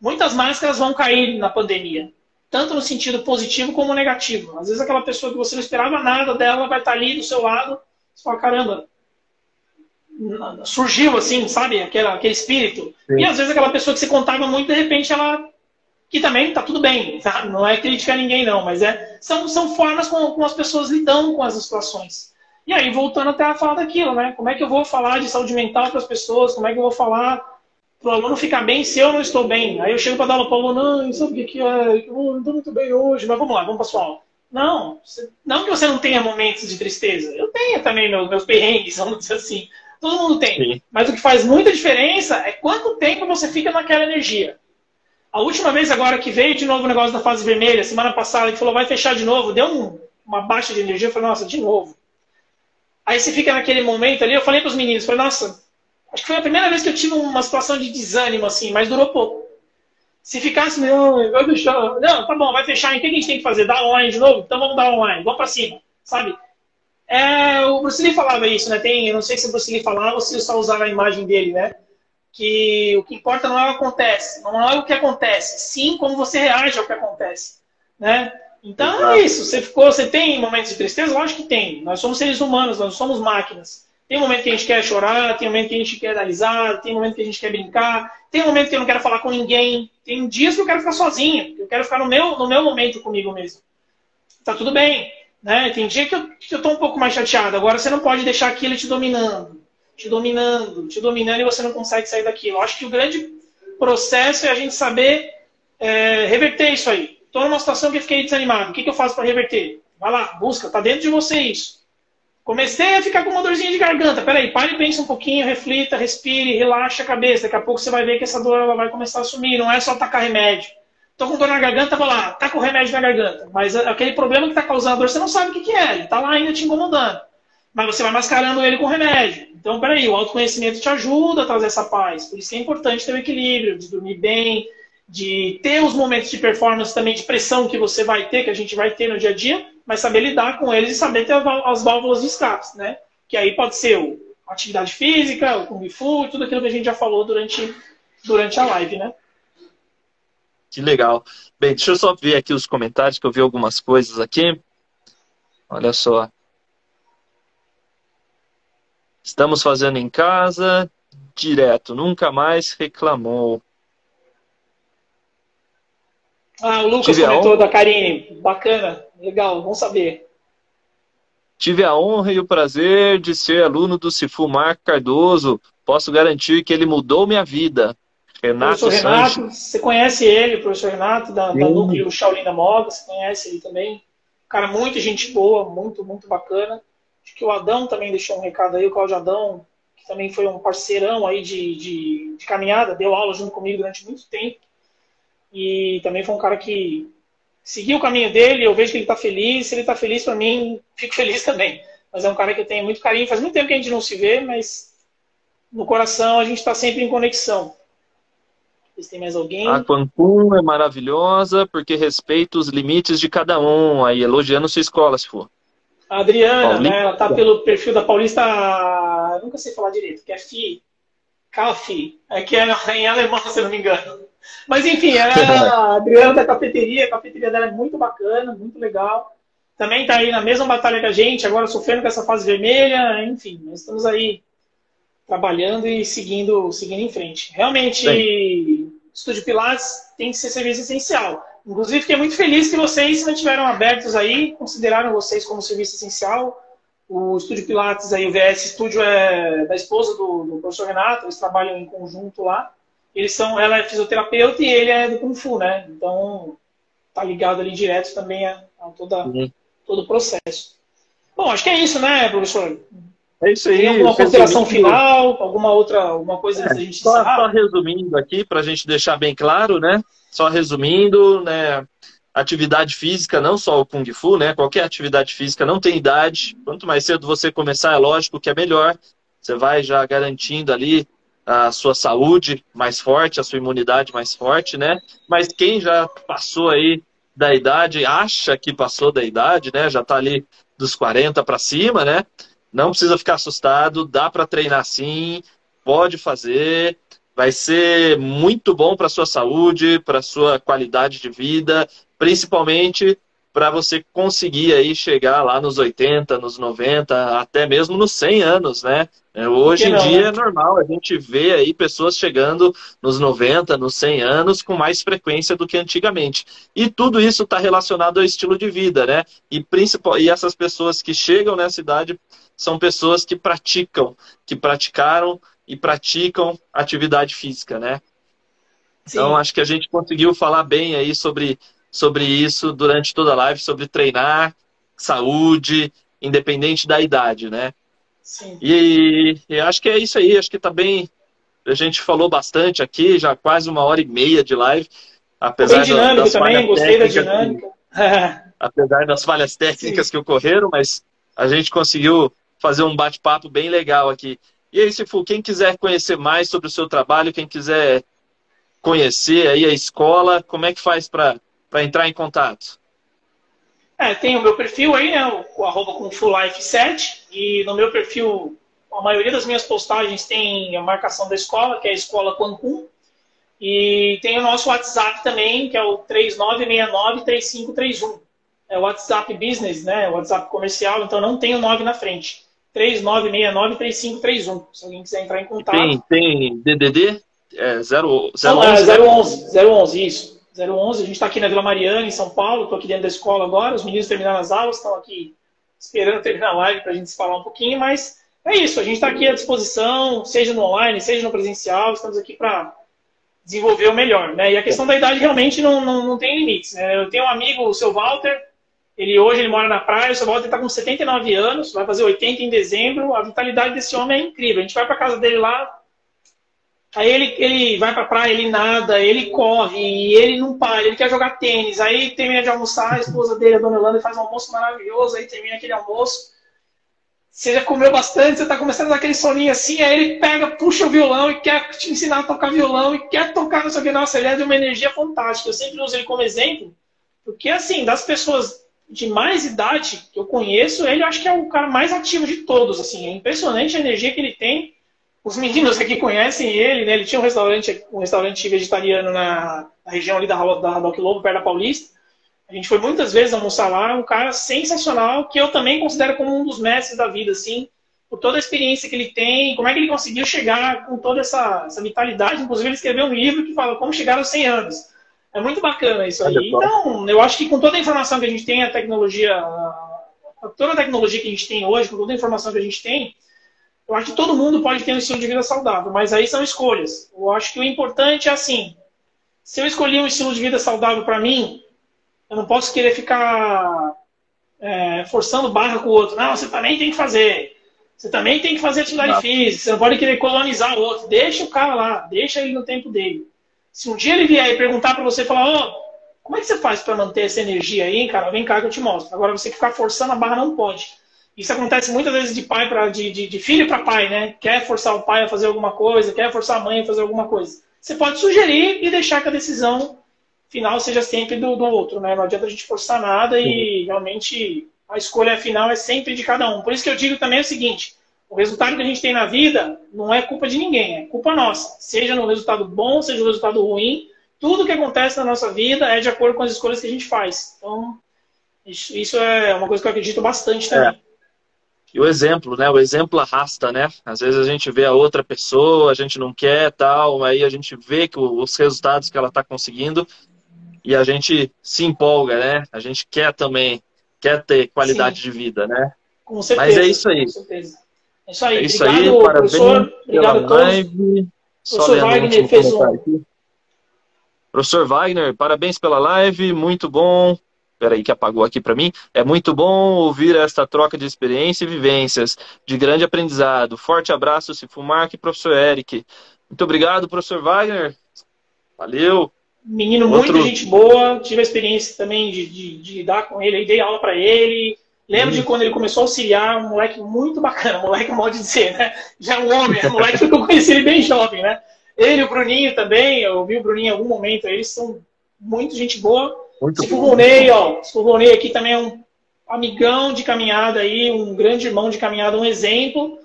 Muitas máscaras vão cair na pandemia, tanto no sentido positivo como negativo. Às vezes aquela pessoa que você não esperava nada dela vai estar tá ali do seu lado, Você fala, caramba, surgiu assim, sabe, aquele, aquele espírito. Sim. E às vezes aquela pessoa que você contava muito, de repente ela. Que também tá tudo bem, não é criticar ninguém, não, mas é, são, são formas como, como as pessoas lidam com as situações. E aí, voltando até a falar daquilo, né? Como é que eu vou falar de saúde mental para as pessoas? Como é que eu vou falar para o aluno ficar bem se eu não estou bem? Aí eu chego para dar aula para o aluno, não, sabe o que, é? Eu não estou muito bem hoje, mas vamos lá, vamos para a sua aula. Não, não que você não tenha momentos de tristeza. Eu tenho também meus, meus perrengues, (laughs) vamos dizer assim. Todo mundo tem. Sim. Mas o que faz muita diferença é quanto tempo você fica naquela energia. A última vez agora que veio de novo o negócio da fase vermelha, semana passada, que falou vai fechar de novo, deu um, uma baixa de energia, eu falei, nossa, de novo. Aí você fica naquele momento ali, eu falei para os meninos, falei, nossa, acho que foi a primeira vez que eu tive uma situação de desânimo assim, mas durou pouco. Se ficasse, não, vai fechar. Não, tá bom, vai fechar. Então o que a gente tem que fazer? Dar online de novo? Então vamos dar online, vamos para cima, sabe? É, o Bruce Lee falava isso, né? Tem, eu não sei se o Bruce Lee falava ou se só usava a imagem dele, né? Que o que importa não é o que acontece, não é o que acontece, sim como você reage ao que acontece, né? Então Exato. é isso. Você ficou, você tem momentos de tristeza? Lógico que tem. Nós somos seres humanos, nós não somos máquinas. Tem momento que a gente quer chorar, tem momento que a gente quer analisar, tem momento que a gente quer brincar, tem momento que eu não quero falar com ninguém, tem dias que eu quero ficar sozinho, eu quero ficar no meu, no meu momento comigo mesmo. Tá tudo bem. Né? Tem dia que eu, que eu tô um pouco mais chateado. Agora você não pode deixar aquilo te dominando, te dominando, te dominando e você não consegue sair daquilo. Eu acho que o grande processo é a gente saber é, reverter isso aí. Estou numa situação que eu fiquei desanimado. O que, que eu faço para reverter? Vai lá, busca, tá dentro de você isso. Comecei a ficar com uma dorzinha de garganta. Peraí, pare e pense um pouquinho, reflita, respire, relaxa a cabeça. Daqui a pouco você vai ver que essa dor ela vai começar a sumir. Não é só tacar remédio tô com dor na garganta, vou lá, tá com remédio na garganta. Mas aquele problema que tá causando a dor, você não sabe o que, que é, ele tá lá ainda te incomodando. Mas você vai mascarando ele com remédio. Então, peraí, o autoconhecimento te ajuda a trazer essa paz. Por isso que é importante ter o equilíbrio, de dormir bem, de ter os momentos de performance também, de pressão que você vai ter, que a gente vai ter no dia a dia, mas saber lidar com eles e saber ter as válvulas de escape, né? Que aí pode ser a atividade física, o Kung Fu, tudo aquilo que a gente já falou durante, durante a live, né? Que legal. Bem, deixa eu só ver aqui os comentários, que eu vi algumas coisas aqui. Olha só. Estamos fazendo em casa, direto, nunca mais reclamou. Ah, o Lucas Tive comentou da Karine. Bacana, legal, vamos saber. Tive a honra e o prazer de ser aluno do Cifu Marco Cardoso. Posso garantir que ele mudou minha vida. Renato professor Renato, Sanches. você conhece ele, o professor Renato, da, da Núcleo Shaolin da Moga, você conhece ele também. Cara, muito gente boa, muito, muito bacana. Acho que o Adão também deixou um recado aí, o Cláudio Adão, que também foi um parceirão aí de, de, de caminhada, deu aula junto comigo durante muito tempo. E também foi um cara que seguiu o caminho dele, eu vejo que ele está feliz. Se ele está feliz, para mim, fico feliz também. Mas é um cara que eu tenho muito carinho. Faz muito tempo que a gente não se vê, mas no coração a gente está sempre em conexão. Se tem mais alguém. A Quantum é maravilhosa porque respeita os limites de cada um. Aí elogiando sua escola, se for. A Adriana, Paulista. né? Ela tá pelo perfil da Paulista. Nunca sei falar direito, que é FI. Cafi. É que é em alemão, se eu não me engano. Mas enfim, ela é a Adriana da cafeteria. A cafeteria dela é muito bacana, muito legal. Também está aí na mesma batalha que a gente, agora sofrendo com essa fase vermelha. Enfim, nós estamos aí trabalhando e seguindo, seguindo em frente. Realmente, Sim. Estúdio Pilates tem que ser serviço essencial. Inclusive, fiquei muito feliz que vocês mantiveram abertos aí, consideraram vocês como serviço essencial. O Estúdio Pilates aí, o VS Estúdio é da esposa do, do professor Renato, eles trabalham em conjunto lá. Eles são, ela é fisioterapeuta e ele é do Kung Fu, né? Então, tá ligado ali direto também a, a toda, uhum. todo o processo. Bom, acho que é isso, né, professor? É isso aí. Tem alguma consideração final? Alguma outra alguma coisa é, a gente só, só resumindo aqui, para a gente deixar bem claro, né? Só resumindo, né? Atividade física, não só o Kung Fu, né? Qualquer atividade física não tem idade. Quanto mais cedo você começar, é lógico que é melhor. Você vai já garantindo ali a sua saúde mais forte, a sua imunidade mais forte, né? Mas quem já passou aí da idade, acha que passou da idade, né? Já está ali dos 40 para cima, né? Não precisa ficar assustado, dá para treinar sim, pode fazer, vai ser muito bom para sua saúde, para sua qualidade de vida, principalmente para você conseguir aí chegar lá nos 80, nos 90, até mesmo nos 100 anos, né? É, hoje não, em dia né? é normal, a gente vê aí pessoas chegando nos 90, nos 100 anos com mais frequência do que antigamente. E tudo isso está relacionado ao estilo de vida, né? E, principal, e essas pessoas que chegam nessa idade são pessoas que praticam, que praticaram e praticam atividade física, né? Sim. Então, acho que a gente conseguiu falar bem aí sobre sobre isso durante toda a live, sobre treinar, saúde, independente da idade, né? Sim. E, e acho que é isso aí, acho que tá bem. A gente falou bastante aqui, já quase uma hora e meia de live. Apesar bem dinâmico das também, gostei da dinâmica. Que, (laughs) apesar das falhas técnicas Sim. que ocorreram, mas a gente conseguiu fazer um bate-papo bem legal aqui. E aí, Sifu, quem quiser conhecer mais sobre o seu trabalho, quem quiser conhecer aí a escola, como é que faz para para entrar em contato? É, tem o meu perfil aí, né, o, o arroba com Life7, e no meu perfil, a maioria das minhas postagens tem a marcação da escola, que é a Escola Quancum, e tem o nosso WhatsApp também, que é o 3969-3531. É o WhatsApp Business, né, o WhatsApp comercial, então não tem o 9 na frente. 3969-3531, se alguém quiser entrar em contato. Tem, tem DDD? É, 0, 011, Não, é 011, 011, isso. 011. A gente está aqui na Vila Mariana, em São Paulo. Estou aqui dentro da escola agora. Os meninos terminaram as aulas, estão aqui esperando terminar a live para a gente se falar um pouquinho. Mas é isso. A gente está aqui à disposição, seja no online, seja no presencial. Estamos aqui para desenvolver o melhor. Né? E a questão da idade realmente não, não, não tem limites. Né? Eu tenho um amigo, o seu Walter. Ele hoje ele mora na praia. O seu Walter está com 79 anos, vai fazer 80 em dezembro. A vitalidade desse homem é incrível. A gente vai para casa dele lá, Aí ele, ele vai pra praia, ele nada, ele corre, ele não para, ele quer jogar tênis. Aí termina de almoçar, a esposa dele, a dona Yolanda, faz um almoço maravilhoso, aí termina aquele almoço. Você já comeu bastante, você tá começando a dar aquele soninho assim, aí ele pega, puxa o violão e quer te ensinar a tocar violão e quer tocar no seu que. Nossa, ele é de uma energia fantástica. Eu sempre uso ele como exemplo, porque assim, das pessoas de mais idade que eu conheço, ele acho que é o cara mais ativo de todos. Assim, é impressionante a energia que ele tem os meninos aqui conhecem ele, né? Ele tinha um restaurante, um restaurante vegetariano na, na região ali da, da Doc Lobo, perto da Paulista. A gente foi muitas vezes almoçar lá, um cara sensacional, que eu também considero como um dos mestres da vida, assim, por toda a experiência que ele tem, como é que ele conseguiu chegar com toda essa, essa vitalidade. Inclusive, ele escreveu um livro que fala como chegar aos 100 anos. É muito bacana isso aí. Então, eu acho que com toda a informação que a gente tem, a tecnologia, toda a tecnologia que a gente tem hoje, com toda a informação que a gente tem, eu acho que todo mundo pode ter um estilo de vida saudável, mas aí são escolhas. Eu acho que o importante é assim: se eu escolhi um estilo de vida saudável para mim, eu não posso querer ficar é, forçando barra com o outro. Não, você também tem que fazer. Você também tem que fazer atividade não. física. Você não pode querer colonizar o outro. Deixa o cara lá, deixa ele no tempo dele. Se um dia ele vier e perguntar para você, falar, oh, como é que você faz para manter essa energia aí, cara? Vem cá que eu te mostro. Agora você ficar forçando a barra não pode. Isso acontece muitas vezes de pai para de, de, de, filho para pai, né? Quer forçar o pai a fazer alguma coisa, quer forçar a mãe a fazer alguma coisa. Você pode sugerir e deixar que a decisão final seja sempre do, do outro, né? Não adianta a gente forçar nada e realmente a escolha final é sempre de cada um. Por isso que eu digo também o seguinte: o resultado que a gente tem na vida não é culpa de ninguém, é culpa nossa. Seja no resultado bom, seja no resultado ruim, tudo que acontece na nossa vida é de acordo com as escolhas que a gente faz. Então, isso, isso é uma coisa que eu acredito bastante também. É. E o exemplo, né? O exemplo arrasta, né? Às vezes a gente vê a outra pessoa, a gente não quer tal, aí a gente vê que os resultados que ela está conseguindo e a gente se empolga, né? A gente quer também, quer ter qualidade Sim. de vida, né? Com certeza. Mas é isso aí. Com certeza. É isso aí. É isso obrigado, aí, parabéns professor. Obrigado a todos. Live. Professor Wagner fez um... Aqui. Professor Wagner, parabéns pela live, muito bom. Peraí que apagou aqui para mim. É muito bom ouvir esta troca de experiência e vivências, de grande aprendizado. Forte abraço, Sifumark e professor Eric. Muito obrigado, professor Wagner. Valeu. Menino, Outro... muita gente boa. Tive a experiência também de, de, de lidar com ele, dei aula para ele. Lembro de quando ele começou a auxiliar, um moleque muito bacana, (laughs) moleque pode dizer, né? Já é um homem, é um moleque que eu conheci ele bem jovem, né? Ele e o Bruninho também, eu vi o Bruninho em algum momento, eles são muito gente boa. Muito Silvonei, ó. Silvonei aqui também é um amigão de caminhada aí, um grande irmão de caminhada, um exemplo.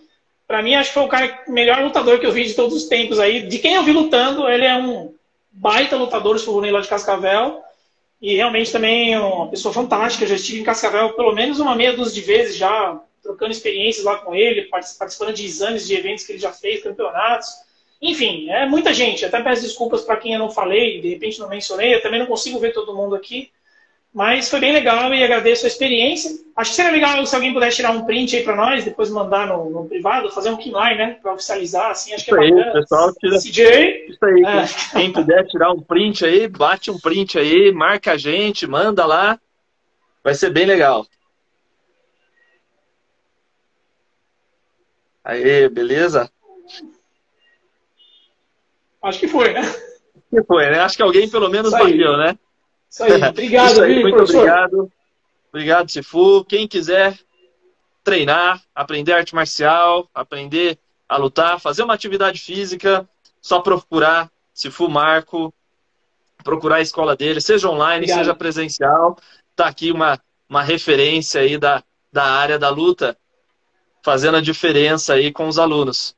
Para mim, acho que foi o cara melhor lutador que eu vi de todos os tempos aí. De quem eu vi lutando, ele é um baita lutador, o Silvonei lá de Cascavel. E realmente também é uma pessoa fantástica. Eu já estive em Cascavel pelo menos uma meia dúzia de vezes já, trocando experiências lá com ele, participando de exames de eventos que ele já fez, campeonatos. Enfim, é muita gente. Até peço desculpas para quem eu não falei, de repente não mencionei. Eu também não consigo ver todo mundo aqui. Mas foi bem legal e agradeço a experiência. Acho que seria legal se alguém pudesse tirar um print aí para nós, depois mandar no, no, privado, fazer um keyline, né? Para oficializar, assim, acho que é isso bacana. Aí, pessoal, tira... CJ. Isso aí, é. quem puder tirar um print aí, bate um print aí, marca a gente, manda lá. Vai ser bem legal. Aí, beleza? Acho que foi, né? Acho que foi, né? Acho que alguém pelo menos bateu, né? Isso aí, (laughs) obrigado, Isso aí, muito professor. obrigado. Obrigado, Sifu. Quem quiser treinar, aprender arte marcial, aprender a lutar, fazer uma atividade física, só procurar Sifu Marco, procurar a escola dele, seja online, obrigado. seja presencial. Tá aqui uma, uma referência aí da, da área da luta, fazendo a diferença aí com os alunos.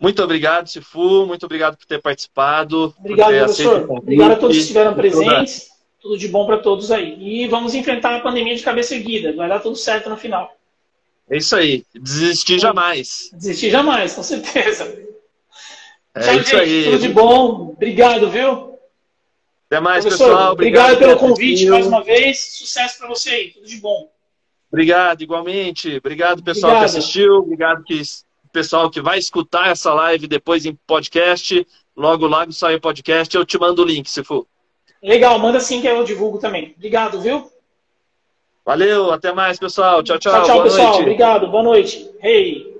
Muito obrigado, Sifu. Muito obrigado por ter participado. Obrigado, professor. Obrigado a todos que estiveram presentes. Tudo de bom para todos aí. E vamos enfrentar a pandemia de cabeça erguida. Vai dar tudo certo no final. É isso aí. Desistir jamais. Desistir jamais, com certeza. É Tchau, isso gente. aí. Tudo de bom. Obrigado, viu? Até mais, professor, pessoal. Obrigado, obrigado pelo convite mais uma vez. Sucesso para você aí. Tudo de bom. Obrigado, igualmente. Obrigado, pessoal que assistiu. Obrigado que pessoal que vai escutar essa live depois em podcast. Logo, logo sai o podcast. Eu te mando o link, se for. Legal, manda sim que eu divulgo também. Obrigado, viu? Valeu, até mais, pessoal. Tchau, tchau. Tchau, tchau, Boa pessoal. Noite. Obrigado, boa noite. Hey.